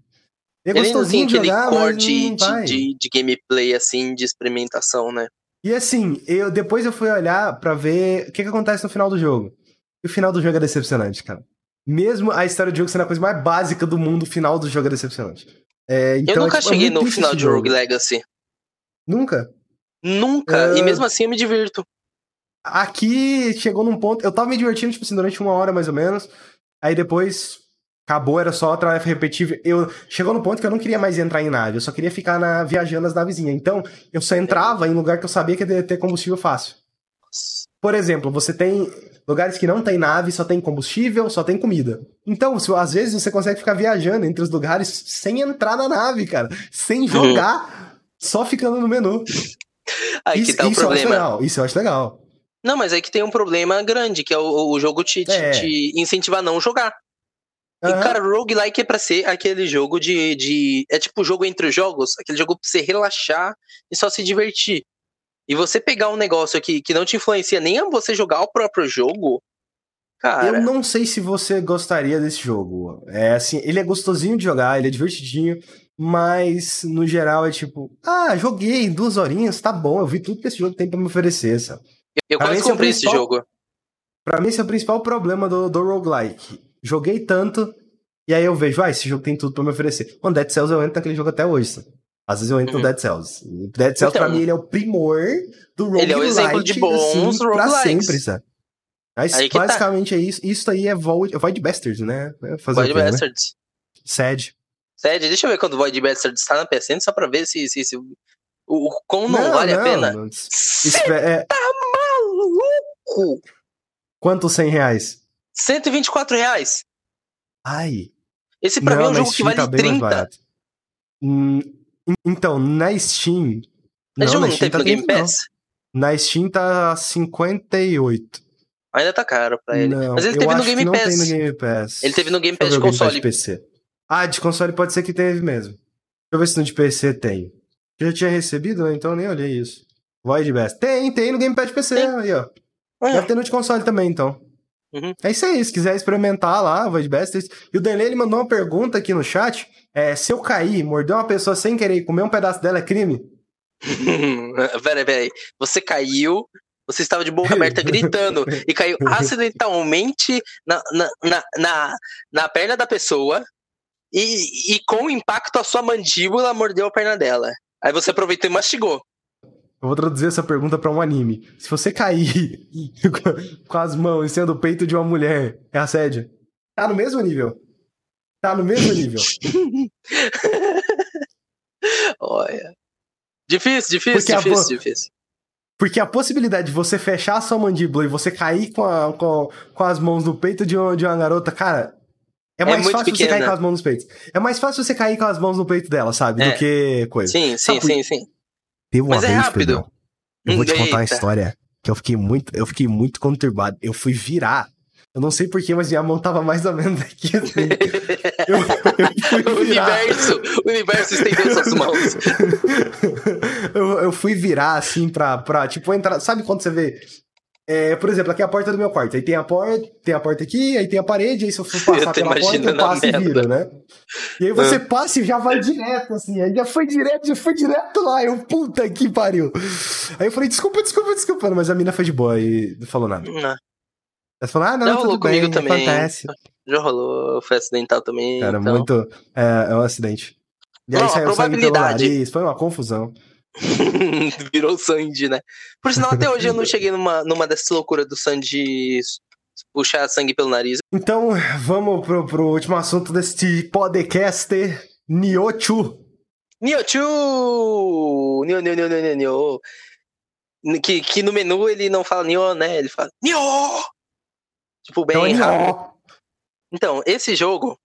Ele é gostosinho de jogar, corte de, de, de, gameplay, assim, de experimentação, né? E assim, eu depois eu fui olhar para ver o que, que acontece no final do jogo. E o final do jogo é decepcionante, cara. Mesmo a história do jogo sendo a coisa mais básica do mundo, o final do jogo é decepcionante. É, então, eu nunca é, tipo, cheguei no final de Rogue Legacy. Nunca? Nunca. Uh... E mesmo assim eu me divirto. Aqui chegou num ponto. Eu tava me divertindo, tipo assim, durante uma hora mais ou menos. Aí depois acabou, era só tarefa repetitiva. Eu chegou no ponto que eu não queria mais entrar em nave, eu só queria ficar na, viajando nas navezinhas. Então, eu só entrava em lugar que eu sabia que ia ter combustível fácil. Por exemplo, você tem lugares que não tem nave, só tem combustível, só tem comida. Então, se, às vezes você consegue ficar viajando entre os lugares sem entrar na nave, cara, sem jogar, uhum. só ficando no menu. Aí isso, que tá o isso problema. Eu acho legal, isso eu acho legal. Não, mas aí que tem um problema grande, que é o, o jogo te, é. te incentivar a não jogar. Uhum. E, cara, roguelike é pra ser aquele jogo de, de. É tipo o jogo entre os jogos, aquele jogo pra você relaxar e só se divertir. e você pegar um negócio aqui que não te influencia nem a você jogar o próprio jogo, cara. Eu não sei se você gostaria desse jogo. É assim, ele é gostosinho de jogar, ele é divertidinho, mas no geral é tipo, ah, joguei duas horinhas, tá bom, eu vi tudo que esse jogo tem pra me oferecer, sabe? Eu Pra quase esse é comprei esse principal- jogo. Pra mim, esse é o principal problema do, do roguelike. Joguei tanto, e aí eu vejo, ah, esse jogo tem tudo pra me oferecer. Mano, Dead Cells eu entro naquele jogo até hoje, sabe? Às vezes eu entro Uhum. no Dead Cells. Dead Cells, pra Então, mim, ele é o primor do roguelike. ele é o exemplo de bons assim, pra sempre, sabe? Mas Aí tá. basicamente é isso. Isso aí é Void, Void Bastards, né? É Fazer Void quê, né? Bastards. Sad. Sério, deixa eu ver quando o Void Bastards tá na PSN, só pra ver se, se, se o, o quão não, vale a pena. não. Isso é, é- tá maluco? quanto 100 reais? 124 reais. Ai. Esse pra mim é um jogo que vale tá bem mais 30. barato. Hum, então, na Steam. Esse jogo na não Steam tá Game 30, não. Pass? Na Steam tá 58. Ainda tá caro pra ele. Não, Mas ele teve no Game não Pass. no Game Pass. Ele teve no Game Pass de console. de PC. Ah, de console pode ser que teve mesmo. Deixa eu ver se no de PC tem. Eu já tinha recebido, né? então eu nem olhei isso. Void Best. Tem, tem no Game Pass PC. Tem. Aí, ó. Ah, Deve ter no de console também, então. Uhum. É isso aí, se quiser experimentar lá, Void Bastards. E o Danley, ele mandou uma pergunta aqui no chat. É, se eu cair, morder uma pessoa sem querer e comer um pedaço dela é crime? peraí, peraí. Você caiu, você estava de boca aberta gritando e caiu acidentalmente na, na, na, na, na perna da pessoa e, e com o impacto a sua mandíbula mordeu a perna dela. Aí você aproveitou e mastigou. Eu vou traduzir essa pergunta pra um anime. Se você cair com as mãos em cima do peito de uma mulher, é assédio? Tá no mesmo nível. Tá no mesmo nível. Olha. Difícil, difícil, Porque difícil, vo- difícil. Porque a possibilidade de você fechar a sua mandíbula e você cair com, a- com, com as mãos no peito de uma, de uma garota, cara. É mais muito fácil você pequena. cair com as mãos nos peitos. É mais fácil você cair com as mãos no peito dela, sabe? É. Do que coisa. Sim, sim, Sabe sim, sim. Teve uma Mas é vez, rápido. Pedrão, eu vou te contar uma história que eu fiquei muito, eu fiquei muito conturbado. Eu fui virar. Eu não sei porquê, mas minha mão tava mais ou menos aqui assim. Eu, eu o fui virar. universo, o universo estendeu suas mãos. eu, eu fui virar assim pra, pra tipo, entrar. Sabe quando você vê? É, por exemplo, aqui é a porta do meu quarto. Aí tem a porta, tem a porta aqui, aí tem a parede, aí se eu for passar Eu pela porta, eu a passo e viro, né? E aí você passa e já vai direto, assim. Aí já foi direto, já foi direto lá. Eu, puta que pariu. Aí eu falei, desculpa, desculpa, desculpa. Mas a mina foi de boa e não falou nada. Não, Ela falou, ah, não, Já rolou bem, comigo também. acontece. Já rolou, foi acidental também. Cara, então. muito... É, é um acidente. E aí Não, a saiu pelo probabilidade- nariz, foi uma confusão. Virou Sandy, né? Por sinal, até hoje eu não cheguei numa, numa dessas loucuras do Sandy puxar sangue pelo nariz. Então, vamos pro, pro último assunto deste podcast, Niochu. Niochu! Nio, nio, nio, nio, nio. Que, que no menu ele não fala Nio, né? Ele fala Nio! Tipo, bem Então, rápido. Então, esse jogo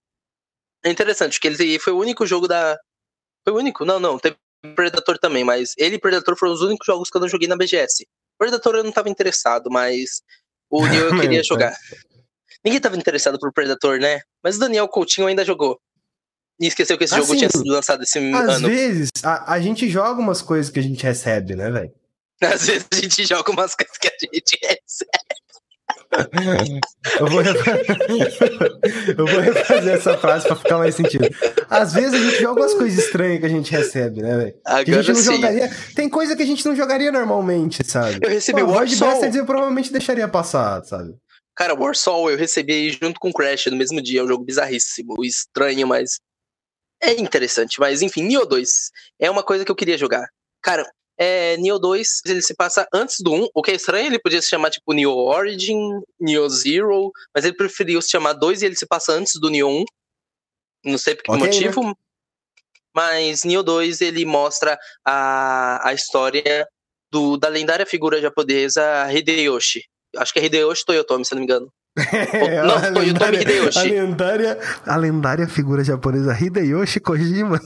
é interessante, porque ele foi o único jogo da. Foi o único? Não, não. Teve Predator também, mas ele e Predator foram os únicos jogos que eu não joguei na BGS. Predator eu não tava interessado, mas o Neo eu queria jogar. Ninguém tava interessado pro Predator, né? Mas o Daniel Coutinho ainda jogou. E esqueceu que esse jogo Assim, tinha sido lançado esse Às ano. vezes, a, a gente joga umas coisas que a gente recebe, né, velho? Às vezes a gente joga umas coisas que a gente recebe. Eu vou, eu vou refazer essa frase pra ficar mais sentido. Às vezes a gente joga umas coisas estranhas que a gente recebe, né, velho? A gente não sim. jogaria. Tem coisa que a gente não jogaria normalmente, sabe? Eu recebi Pô, Warsaw. Bastards eu provavelmente deixaria passar, sabe? Cara, Warsaw eu recebi junto com Crash no mesmo dia. É um jogo bizarríssimo, estranho, mas é interessante. Mas enfim, Nioh 2 é uma coisa que eu queria jogar. Cara, é, Nioh 2 ele se passa antes do 1. O que é estranho, ele podia se chamar tipo Nioh Origin, Nioh Zero, mas ele preferiu se chamar 2 e ele se passa antes do Nioh 1. Não sei por que Ok, né? motivo. Mas Nioh 2 ele mostra a, a história do, da lendária figura japonesa Hideyoshi. Acho que é Hideyoshi Toyotomi, se eu não me engano. É, não, a Toyotomi lendária- Hideyoshi. A lendária, a lendária figura japonesa Hideyoshi Kojima.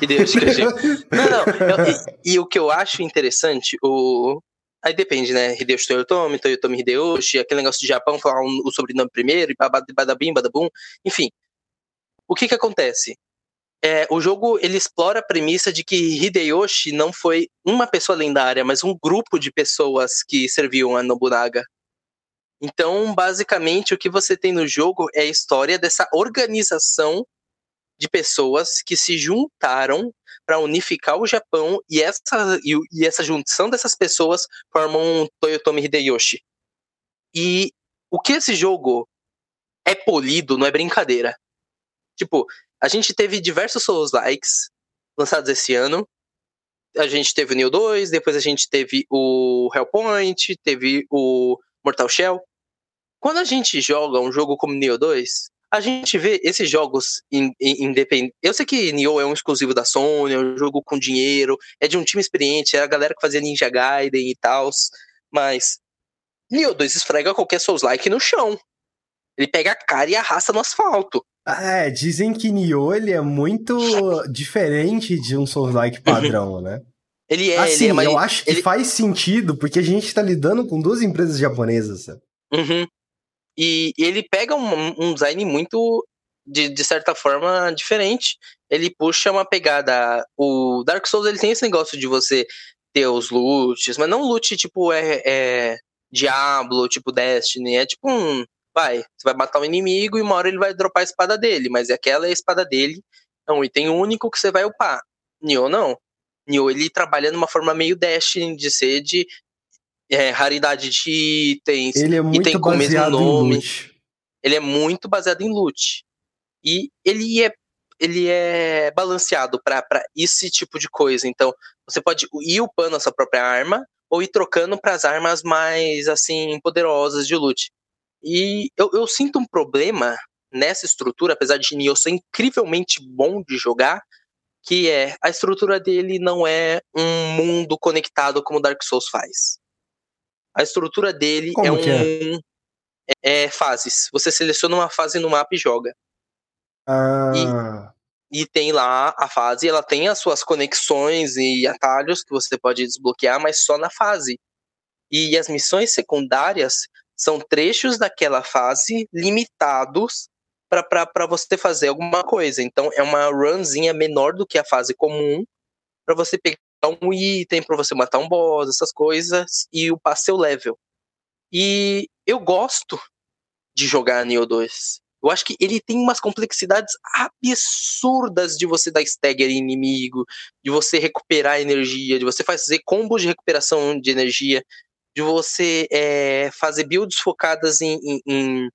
Hideyoshi Kojima. Não, não. eu- e, e o que eu acho interessante, o. Aí depende, né? Hideyoshi Toyotomi, Toyotomi Hideyoshi, aquele negócio de Japão, falar um- o sobrenome primeiro, e badabim, badabum. Enfim. O que que acontece? é, o jogo ele explora a premissa de que Hideyoshi não foi uma pessoa lendária, mas um grupo de pessoas que serviam a Nobunaga. Então, basicamente, o que você tem no jogo é a história dessa organização de pessoas que se juntaram para unificar o Japão e essa, e, e, essa junção dessas pessoas formam Toyotomi Hideyoshi. E o que esse jogo é polido não é brincadeira. Tipo, a gente teve diversos Souls Likes lançados esse ano. A gente teve o Neo 2, depois a gente teve o Hellpoint, teve o Mortal Shell. Quando a gente joga um jogo como Neo 2, a gente vê esses jogos independentes. Eu sei que Nioh é um exclusivo da Sony, é um jogo com dinheiro, é de um time experiente, é a galera que fazia Ninja Gaiden e tal, mas Nioh 2 esfrega qualquer Souls-like no chão. Ele pega a cara e arrasta no asfalto. É, dizem que Nioh ele é muito diferente de um Souls-like padrão, uhum. né? Ele é, assim, ele é mais... eu acho que ele... faz sentido, porque a gente tá lidando com duas empresas japonesas? Uhum. E, ele pega um, um design muito, de, de certa forma, diferente. Ele puxa uma pegada. O Dark Souls ele tem esse negócio de você ter os loots, mas não loot tipo é, é Diablo, tipo Destiny. É tipo um. Vai, você vai matar um inimigo e uma hora ele vai dropar a espada dele, mas aquela é a espada dele, é um item único que você vai upar. Nioh não. Nioh ele trabalha numa forma meio Destiny de ser de é, raridade de itens, ele é muito item com o mesmo nome. Ele é muito baseado em loot. E ele é ele é balanceado para esse tipo de coisa. Então, você pode ir upando a sua própria arma ou ir trocando para as armas mais assim poderosas de loot. E eu, eu sinto um problema nessa estrutura, apesar de Nioh ser incrivelmente bom de jogar, que é a estrutura dele não é um mundo conectado como Dark Souls faz. A estrutura dele Como é um. É? É, é? fases. Você seleciona uma fase no mapa e joga. Ah. E, e tem lá a fase, ela tem as suas conexões e atalhos que você pode desbloquear, mas só na fase. E as missões secundárias são trechos daquela fase limitados para você fazer alguma coisa. Então é uma runzinha menor do que a fase comum para você pegar um item, para você matar um boss, essas coisas, e upar seu level. E eu gosto de jogar Neo 2. Eu acho que ele tem umas complexidades absurdas de você dar stagger em inimigo, de você recuperar energia, de você fazer combos de recuperação de energia, de você é, fazer builds focadas em, em, em,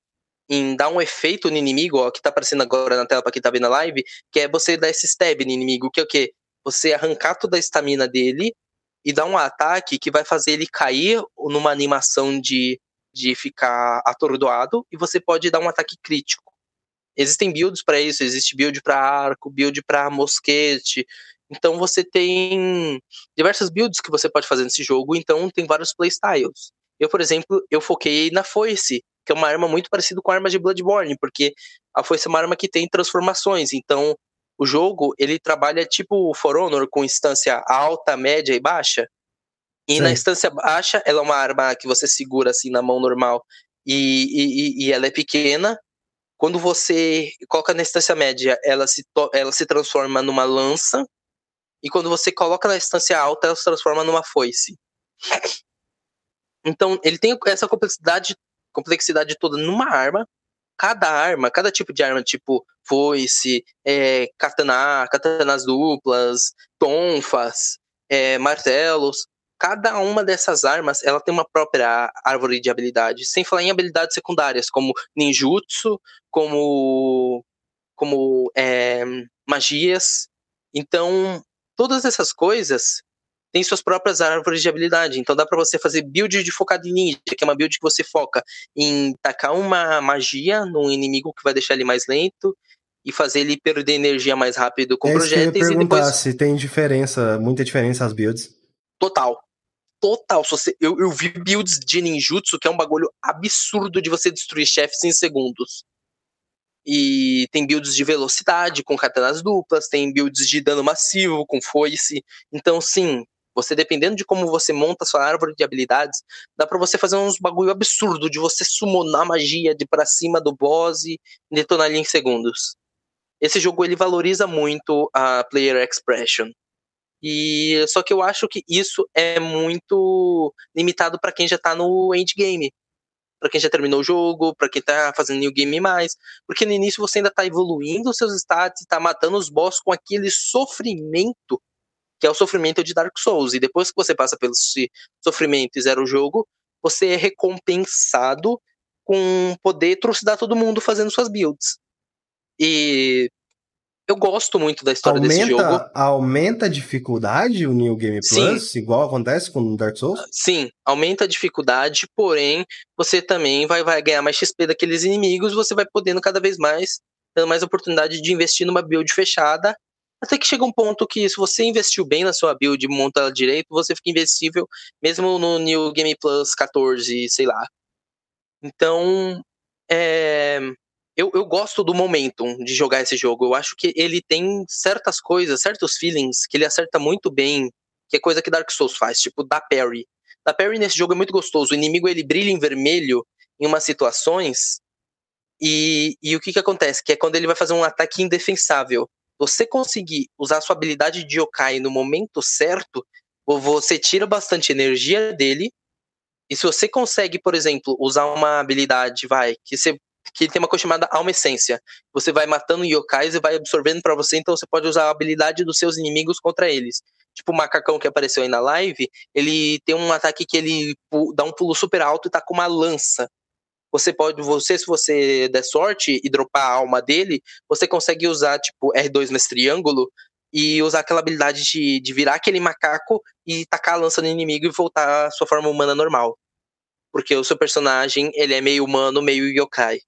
em, dar um efeito no inimigo, ó, que tá aparecendo agora na tela para quem tá vendo a live, que é você dar esse stab no inimigo, que é o quê? Você arrancar toda a estamina dele e dar um ataque que vai fazer ele cair numa animação de, de ficar atordoado e você pode dar um ataque crítico. Existem builds para isso, existe build para arco, build para mosquete. Então você tem diversas builds que você pode fazer nesse jogo, então tem vários playstyles. Eu, por exemplo, eu foquei na foice, que é uma arma muito parecida com a arma de Bloodborne, porque a foice é uma arma que tem transformações, então o jogo ele trabalha tipo o For Honor com instância alta, média e baixa. E Sim. na instância baixa, ela é uma arma que você segura assim na mão normal e, e, e ela é pequena. Quando você coloca na instância média, ela se, ela se transforma numa lança. E quando você coloca na instância alta, ela se transforma numa foice. Então, ele tem essa complexidade, complexidade toda numa arma, cada arma, cada tipo de arma, tipo foice, é, katana, katanas duplas, tonfas, é, martelos, cada uma dessas armas ela tem uma própria árvore de habilidades, sem falar em habilidades secundárias, como ninjutsu, como, como é, magias. Então, todas essas coisas tem suas próprias árvores de habilidade. Então dá para você fazer build de focado em ninja, que é uma build que você foca em tacar uma magia num inimigo que vai deixar ele mais lento e fazer ele perder energia mais rápido com é projéteis. Perguntar depois... se tem diferença, muita diferença as builds. Total. Total. Você, eu, eu vi builds de ninjutsu que é um bagulho absurdo de você destruir chefes em segundos. E tem builds de velocidade com katanas duplas, tem builds de dano massivo com foice. Então, sim, você, dependendo de como você monta sua árvore de habilidades, dá para você fazer uns bagulho absurdo de você summonar magia de para cima do boss e detonar ali em segundos. esse jogo ele valoriza muito a player expression. E só que eu acho que isso é muito limitado para quem já tá no endgame. Para quem já terminou o jogo, para quem tá fazendo new game mais, porque no início você ainda tá evoluindo os seus stats, tá matando os boss com aquele sofrimento que é o sofrimento de Dark Souls. E depois que você passa pelo sofrimento e zera o jogo, você é recompensado com poder trucidar todo mundo fazendo suas builds. E eu gosto muito da história aumenta, desse jogo. Aumenta a dificuldade o New Game Plus, Sim. igual acontece com Dark Souls? Sim, aumenta a dificuldade, porém, você também vai, vai ganhar mais XP daqueles inimigos, você vai podendo cada vez mais, tendo mais oportunidade de investir numa build fechada. Até que chega um ponto que, se você investiu bem na sua build monta ela direito, você fica invencível, mesmo no New Game Plus 14, sei lá. Então, é, eu, eu gosto do momentum de jogar esse jogo. Eu acho que ele tem certas coisas, certos feelings que ele acerta muito bem, que é coisa que Dark Souls faz, tipo da parry. Da parry nesse jogo é muito gostoso. O inimigo ele brilha em vermelho em umas situações e, e o que que acontece? Que é quando ele vai fazer um ataque indefensável. Você conseguir usar sua habilidade de yokai no momento certo, você tira bastante energia dele. E se você consegue, por exemplo, usar uma habilidade, vai, que você que tem uma coisa chamada alma essência. Você vai matando yokais e vai absorvendo para você, então você pode usar a habilidade dos seus inimigos contra eles. Tipo o macacão que apareceu aí na live, ele tem um ataque que ele dá um pulo super alto e tá com uma lança. Você pode, você, se você der sorte e dropar a alma dele, você consegue usar, tipo, R2 nesse triângulo e usar aquela habilidade de, de virar aquele macaco e tacar a lança no inimigo e voltar à sua forma humana normal. Porque o seu personagem, ele é meio humano, meio yokai.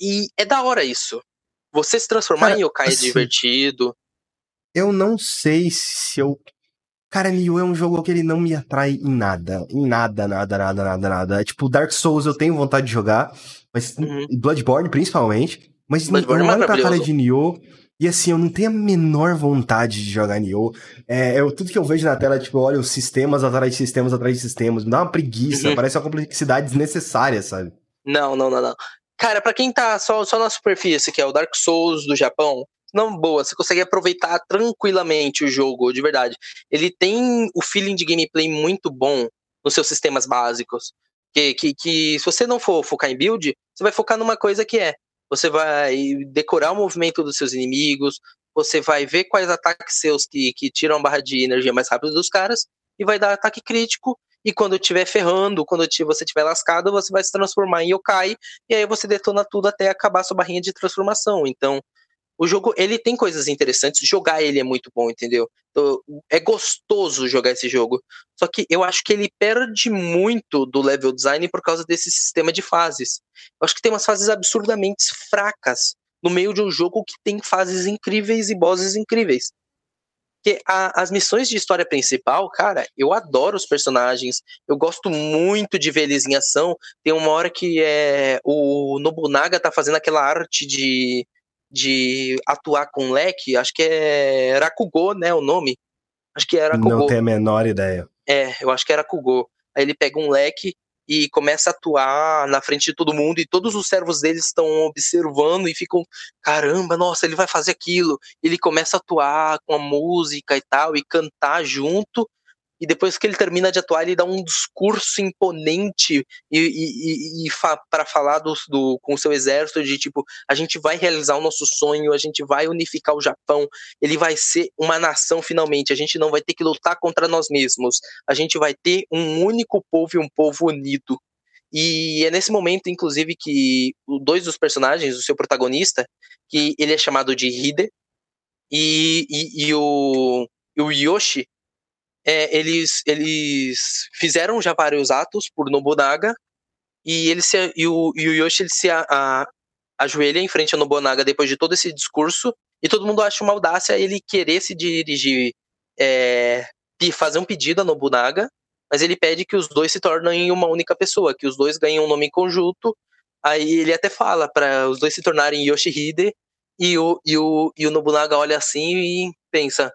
E é da hora isso. Você se transformar Cara, em yokai é assim, é divertido. Eu não sei se eu. Cara, Nioh é um jogo que ele não me atrai em nada. Em nada, nada, nada, nada, nada. É tipo, Dark Souls eu tenho vontade de jogar, mas uhum. Bloodborne principalmente. Mas Bloodborne não, é pra cara de Nioh. E assim, eu não tenho a menor vontade de jogar Nioh. É, eu, tudo que eu vejo na tela, tipo, olha os sistemas atrás de sistemas atrás de sistemas. Me dá uma preguiça, uhum. parece uma complexidade desnecessária, sabe? Não, não, não, não. Cara, para quem tá só, só na superfície, que é o Dark Souls do Japão, não boa, você consegue aproveitar tranquilamente o jogo, de verdade. Ele tem o feeling de gameplay muito bom nos seus sistemas básicos. Que, que, que se você não for focar em build, você vai focar numa coisa que é. Você vai decorar o movimento dos seus inimigos, você vai ver quais ataques seus que, que tiram a barra de energia mais rápido dos caras, e vai dar ataque crítico e quando estiver ferrando, quando você estiver lascado, você vai se transformar em yokai, e aí você detona tudo até acabar sua barrinha de transformação. Então, o jogo, ele tem coisas interessantes, jogar ele é muito bom, entendeu? Então, é gostoso jogar esse jogo. Só que eu acho que ele perde muito do level design por causa desse sistema de fases. Eu acho que tem umas fases absurdamente fracas no meio de um jogo que tem fases incríveis e bosses incríveis. Porque as missões de história principal, cara, eu adoro os personagens, eu gosto muito de ver eles em ação. Tem uma hora que é o Nobunaga tá fazendo aquela arte de, de atuar com leque, acho que é Rakugo, né, o nome. Acho que era Rakugo. Não tenho a menor ideia. É, eu acho que era Rakugo. Aí ele pega um leque e começa a atuar na frente de todo mundo e todos os servos deles estão observando e ficam, caramba, nossa, ele vai fazer aquilo. Ele começa a atuar com a música e tal e cantar junto e depois que ele termina de atuar, ele dá um discurso imponente e, e, e fa para falar do, do, com o seu exército de tipo, a gente vai realizar o nosso sonho, a gente vai unificar o Japão, ele vai ser uma nação finalmente, a gente não vai ter que lutar contra nós mesmos, a gente vai ter um único povo e um povo unido. E é nesse momento, inclusive, que dois dos personagens, o seu protagonista, que ele é chamado de Hide, e, e, e o, o Yoshi, é, eles, eles fizeram já vários atos por Nobunaga e, ele se, e, o, e o Yoshi ele se a, a, ajoelha em frente a Nobunaga depois de todo esse discurso e todo mundo acha uma audácia ele querer se dirigir, é, fazer um pedido a Nobunaga, mas ele pede que os dois se tornem uma única pessoa, que os dois ganhem um nome em conjunto. Aí ele até fala para os dois se tornarem Yoshihide e o, e, o, e o Nobunaga olha assim e pensa: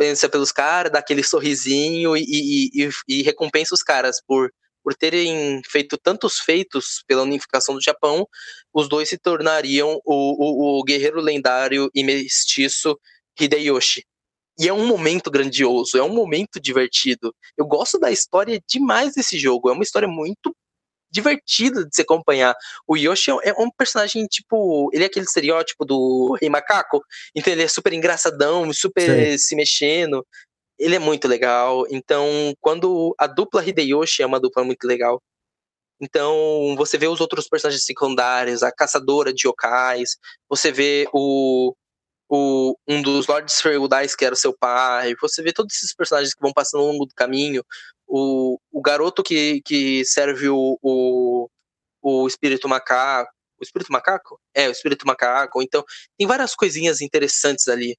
pensa pelos caras, dá aquele sorrisinho e, e, e, e, recompensa os caras por por terem feito tantos feitos pela unificação do Japão, os dois se tornariam o, o, o guerreiro lendário e mestiço Hideyoshi. E é um momento grandioso, é um momento divertido. Eu gosto da história demais desse jogo. É uma história muito divertida de se acompanhar. O Yoshi é um personagem, tipo, ele é aquele estereótipo do Rei Macaco, então ele é super engraçadão, super Sim. se mexendo. Ele é muito legal. Então, quando a dupla Hideyoshi é uma dupla muito legal. Então, você vê os outros personagens secundários, a caçadora de yokais, você vê o, o um dos Lords Feudais, que era o seu pai, você vê todos esses personagens que vão passando ao longo do caminho, o, o garoto que, que serve o, o, o espírito macaco, o espírito macaco? É, o espírito macaco. Então, tem várias coisinhas interessantes ali.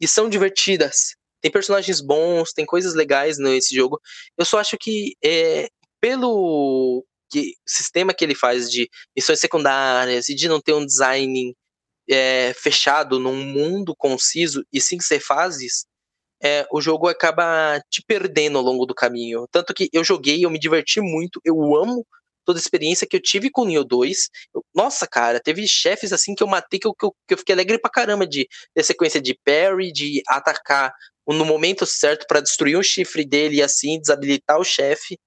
E são divertidas. Tem personagens bons, tem coisas legais nesse jogo. Eu só acho que é, pelo que, sistema que ele faz de missões secundárias e de não ter um design é, fechado num mundo conciso e sim ser fases, é, o jogo acaba te perdendo ao longo do caminho. Tanto que eu joguei, eu me diverti muito, eu amo toda a experiência que eu tive com o Nioh 2. Eu, nossa, cara, teve chefes assim que eu matei que eu, que eu, que eu fiquei alegre pra caramba de ter sequência de parry, de atacar no momento certo para destruir o chifre dele e assim desabilitar o chefe.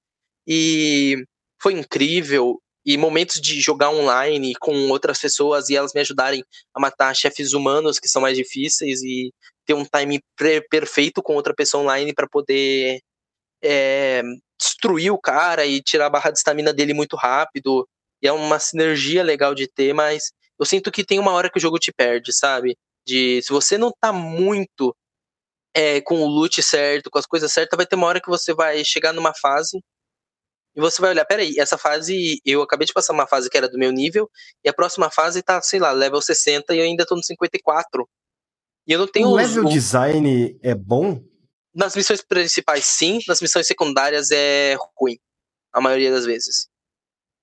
E foi incrível. E momentos de jogar online com outras pessoas e elas me ajudarem a matar chefes humanos que são mais difíceis e ter um time perfeito com outra pessoa online para poder é, destruir o cara e tirar a barra de estamina dele muito rápido. E é uma sinergia legal de ter, mas eu sinto que tem uma hora que o jogo te perde, sabe? De se você não tá muito é, com o loot certo, com as coisas certas, vai ter uma hora que você vai chegar numa fase e você vai olhar, peraí, essa fase, eu acabei de passar uma fase que era do meu nível, e a próxima fase tá, sei lá, level 60 e eu ainda tô no 54. E eu não tenho. O level design é bom? Nas missões principais, sim. Nas missões secundárias é ruim. A maioria das vezes.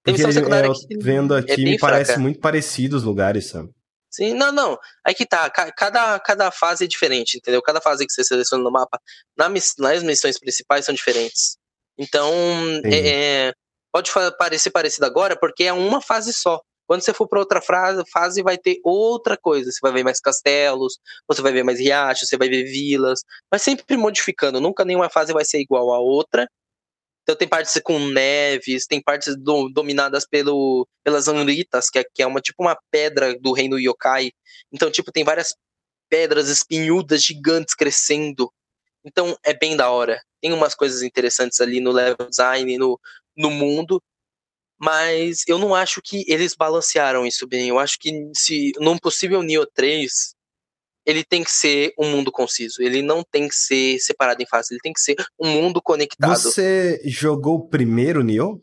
Tem missão secundária eu, que vendo aqui, é me parece muito parecido os lugares, sabe? Sim, não, não. Aí que tá. Cada, cada fase é diferente, entendeu? Cada fase que você seleciona no mapa, na, nas missões principais são diferentes. Então, é, é, pode parecer parecido agora, porque é uma fase só. Quando você for para outra fase, vai ter outra coisa. Você vai ver mais castelos, você vai ver mais riachos, você vai ver vilas, mas sempre modificando. Nunca nenhuma fase vai ser igual à outra. Então tem partes com neves, tem partes do, dominadas pelo, pelas Anritas, que é, que é uma tipo uma pedra do reino yokai. Então, tipo, tem várias pedras espinhudas gigantes crescendo. Então é bem da hora. Tem umas coisas interessantes ali no level design, no, no mundo mas eu não acho que eles balancearam isso bem. Eu acho que se num possível Neo 3, ele tem que ser um mundo conciso. Ele não tem que ser separado em fases. Ele tem que ser um mundo conectado. Você jogou o primeiro Neo?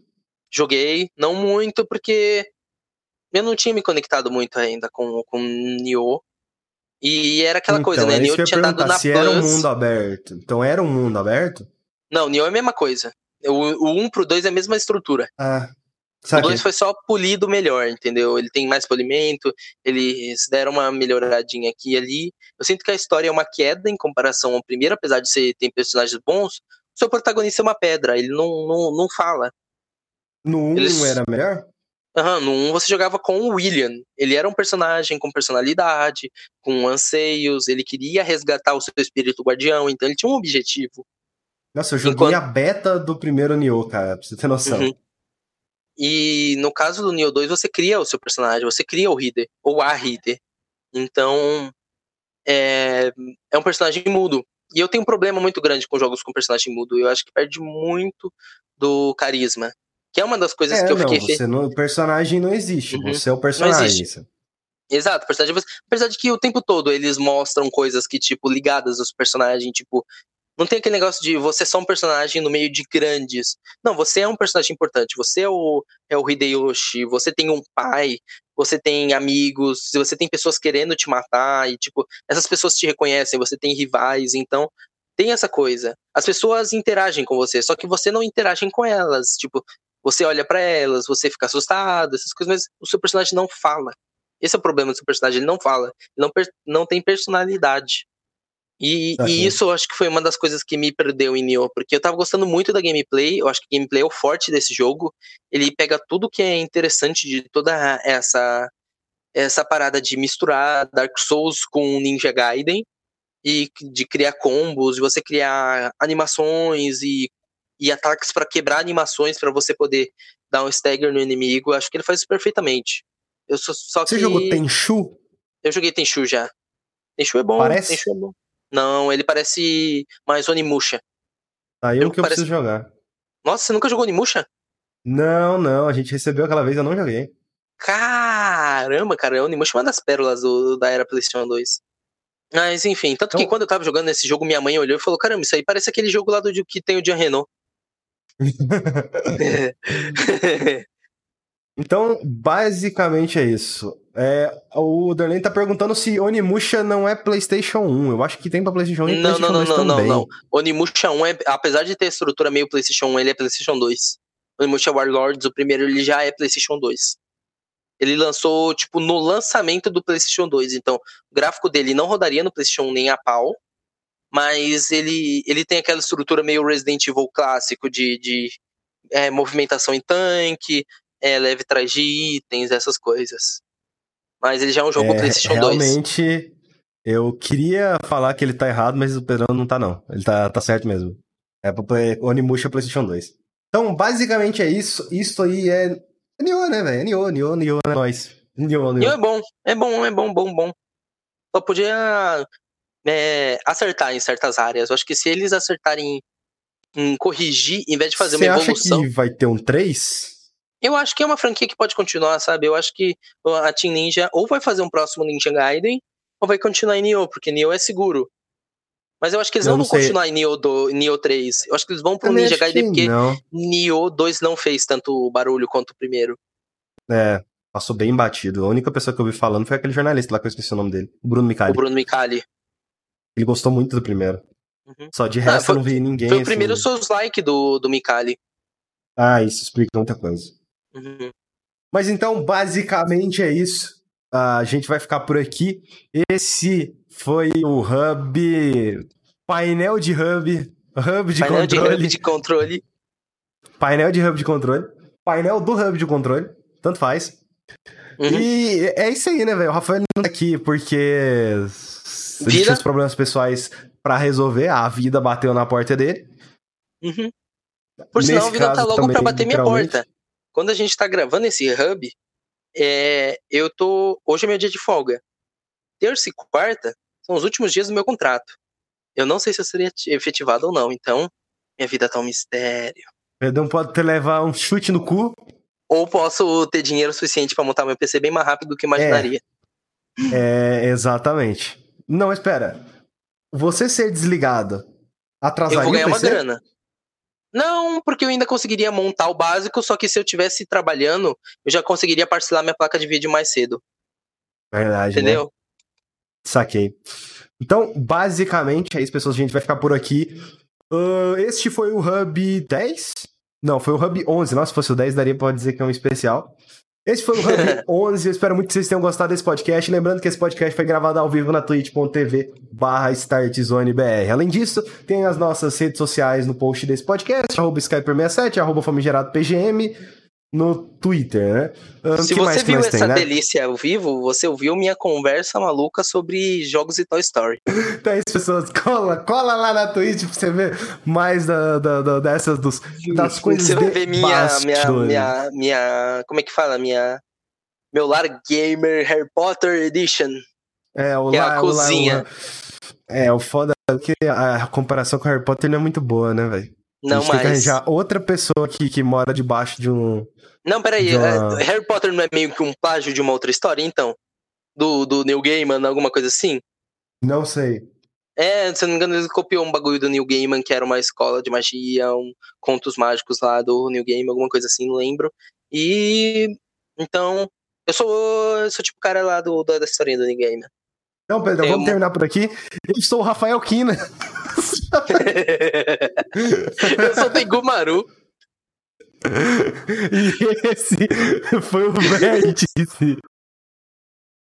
Joguei, não muito, porque eu não tinha me conectado muito ainda com, com Neo. E era aquela então, coisa, né? É Neo tinha dado na se Plus. era um mundo aberto. Então era um mundo aberto? Não, Neo é a mesma coisa. O, o 1 pro 2 é a mesma estrutura. Ah, Saquei. O 2 foi só polido melhor, entendeu? Ele tem mais polimento, eles deram uma melhoradinha aqui e ali. Eu sinto que a história é uma queda em comparação ao primeiro, apesar de ser, ter personagens bons. O seu protagonista é uma pedra, ele não, não, não fala. No 1 um eles... era melhor? Uhum, no 1 um você jogava com o William. Ele era um personagem com personalidade, com anseios, ele queria resgatar o seu espírito guardião, então ele tinha um objetivo. Nossa, eu joguei Enquanto... a beta do primeiro Nioh, cara, pra você ter noção. Uhum. E no caso do Neo 2, você cria o seu personagem, você cria o Hider, ou a Hider. Então, é, é um personagem mudo. E eu tenho um problema muito grande com jogos com personagem mudo. Eu acho que perde muito do carisma. Que é uma das coisas é, que eu não, fiquei. Você não, o personagem não existe. Uhum. Você é o personagem. Exato, personagem. Apesar de que o tempo todo eles mostram coisas que, tipo, ligadas aos personagens, tipo, não tem aquele negócio de você é só um personagem no meio de grandes. Não, você é um personagem importante. Você é o, é o Hideyoshi, você tem um pai, você tem amigos, você tem pessoas querendo te matar, e tipo, essas pessoas te reconhecem, você tem rivais, então tem essa coisa. As pessoas interagem com você, só que você não interage com elas. Tipo, você olha para elas, você fica assustado, essas coisas, mas o seu personagem não fala. Esse é o problema do seu personagem, ele não fala, ele não, não tem personalidade. E, e, isso eu acho que foi uma das coisas que me perdeu em Nioh, porque eu tava gostando muito da gameplay, eu acho que gameplay é o forte desse jogo. Ele pega tudo que é interessante de toda essa essa parada de misturar Dark Souls com Ninja Gaiden e de criar combos, de você criar animações e, e ataques para quebrar animações para você poder dar um stagger no inimigo. Acho que ele faz isso perfeitamente. Eu só, só você que... jogou Tenchu? Eu joguei Tenchu já. Tenchu é bom. Parece? Tenchu é bom. Não, ele parece mais Onimusha. Aí é o que eu parece... preciso jogar. Nossa, você nunca jogou Onimusha? Não, não. A gente recebeu aquela vez, eu não joguei. Caramba, cara, Onimusha é uma das pérolas do, da era PlayStation 2. Mas enfim, tanto então... que quando eu tava jogando esse jogo, minha mãe olhou e falou: Caramba, isso aí parece aquele jogo lá do que tem o Jean Renault. então, basicamente é isso. É, o Darlene tá perguntando se Onimusha não é PlayStation 1. Eu acho que tem pra PlayStation 1 e não, PlayStation não, não, 2 não, também. Não, não, não. Onimusha 1, é, apesar de ter estrutura meio PlayStation 1, ele é PlayStation 2. Onimusha Warlords, o primeiro, ele já é PlayStation 2. Ele lançou, tipo, no lançamento do PlayStation 2. Então, o gráfico dele não rodaria no PlayStation 1 nem a pau. Mas ele, ele tem aquela estrutura meio Resident Evil clássico de, de é, movimentação em tanque, é, leve trás de itens, essas coisas. Mas ele já é um jogo é, PlayStation realmente, 2. Realmente, eu queria falar que ele tá errado, mas o Pedrão não tá, não. Ele tá, tá certo mesmo. É pra play, Onimusha PlayStation 2. Então, basicamente é isso. Isso aí é. É Nioh, né, velho? É Nioh, Nioh, Nioh é nóis. Nioh, Nioh. é bom. É bom, é bom, bom, bom. Só podia é, acertar em certas áreas. Eu acho que se eles acertarem em corrigir, em vez de fazer Cê uma evolução. Você acha que vai ter um 3? Eu acho que é uma franquia que pode continuar, sabe? Eu acho que a Team Ninja ou vai fazer um próximo Ninja Gaiden ou vai continuar em Nioh, porque Nioh é seguro. Mas eu acho que eles eu não, vão continuar em Nioh, do, Nioh 3. Eu acho que eles vão pro Ninja Gaiden porque não. Nioh 2 não fez tanto barulho quanto o primeiro. É, passou bem batido. A única pessoa que eu vi falando foi aquele jornalista lá que eu esqueci o nome dele, o Bruno Micali. O Bruno Micali. Ele gostou muito do primeiro. Uhum. Só de resto ah, foi, eu não vi ninguém. Foi o assim... primeiro Souls like do, do Mikali. Ah, isso explica muita coisa. Uhum. Mas então, basicamente é isso. A gente vai ficar por aqui. Esse foi o Hub. Painel de Hub. Hub de Painel controle. de Hub de controle. Painel de Hub de controle. Painel do Hub de controle. Tanto faz. Uhum. E é isso aí, né, velho? O Rafael não tá aqui porque vida? ele tinha os problemas pessoais para resolver. A vida bateu na porta dele. Uhum. Por sinal, a vida tá logo também, pra bater minha porta. Quando a gente tá gravando esse hub, é, eu tô. Hoje é meu dia de folga. Terça e quarta são os últimos dias do meu contrato. Eu não sei se eu seria efetivado ou não, então minha vida tá um mistério. Perdão, pode te levar um chute no cu. Ou posso ter dinheiro suficiente para montar meu PC bem mais rápido do que imaginaria. É, é exatamente. Não, espera. Você ser desligado atrasaria Eu vou ganhar uma grana. Não, porque eu ainda conseguiria montar o básico, só que se eu tivesse trabalhando, eu já conseguiria parcelar minha placa de vídeo mais cedo. Verdade. Né? Entendeu? Né? Saquei. Então, basicamente, é isso, pessoas. A gente vai ficar por aqui. Uh, este foi o Hub 10? Não, foi o Hub 11. Nossa, se fosse o 10, daria pra dizer que é um especial. Esse foi o Hub 11. Eu espero muito que vocês tenham gostado desse podcast. Lembrando que esse podcast foi gravado ao vivo na twitch.tv barra StartZoneBR. Além disso, tem as nossas redes sociais no post desse podcast, arroba Skyper67, arroba famigeradopgm no Twitter, né? Um, Se você viu essa tem, né? delícia ao vivo, você ouviu minha conversa maluca sobre jogos e Toy Story. então é isso, pessoas. Cola, cola lá na Twitch pra você ver mais da, da, da dessas dos, das coisas Você vai ver minha, minha, minha, minha. Como é que fala? Minha. Meu lar gamer Harry Potter Edition. É, o que lá, é a cozinha. O lá, o... É, o foda é que a comparação com Harry Potter não é muito boa, né, velho? Não, mas. Tem que arranjar outra pessoa que, que mora debaixo de um. Não, peraí. Uma... É, Harry Potter não é meio que um plágio de uma outra história, então? Do, do Neil Gaiman, alguma coisa assim? Não sei. É, se não me engano, ele copiou um bagulho do Neil Gaiman, que era uma escola de magia, um contos mágicos lá do Neil Gaiman, alguma coisa assim, não lembro. E. Então. Eu sou, eu sou tipo o cara lá do, da, da historinha do Neil Gaiman. Não, Pedro, vamos terminar por aqui. Eu sou o Rafael Kina. eu sou o Tengumaru. E esse foi o vértice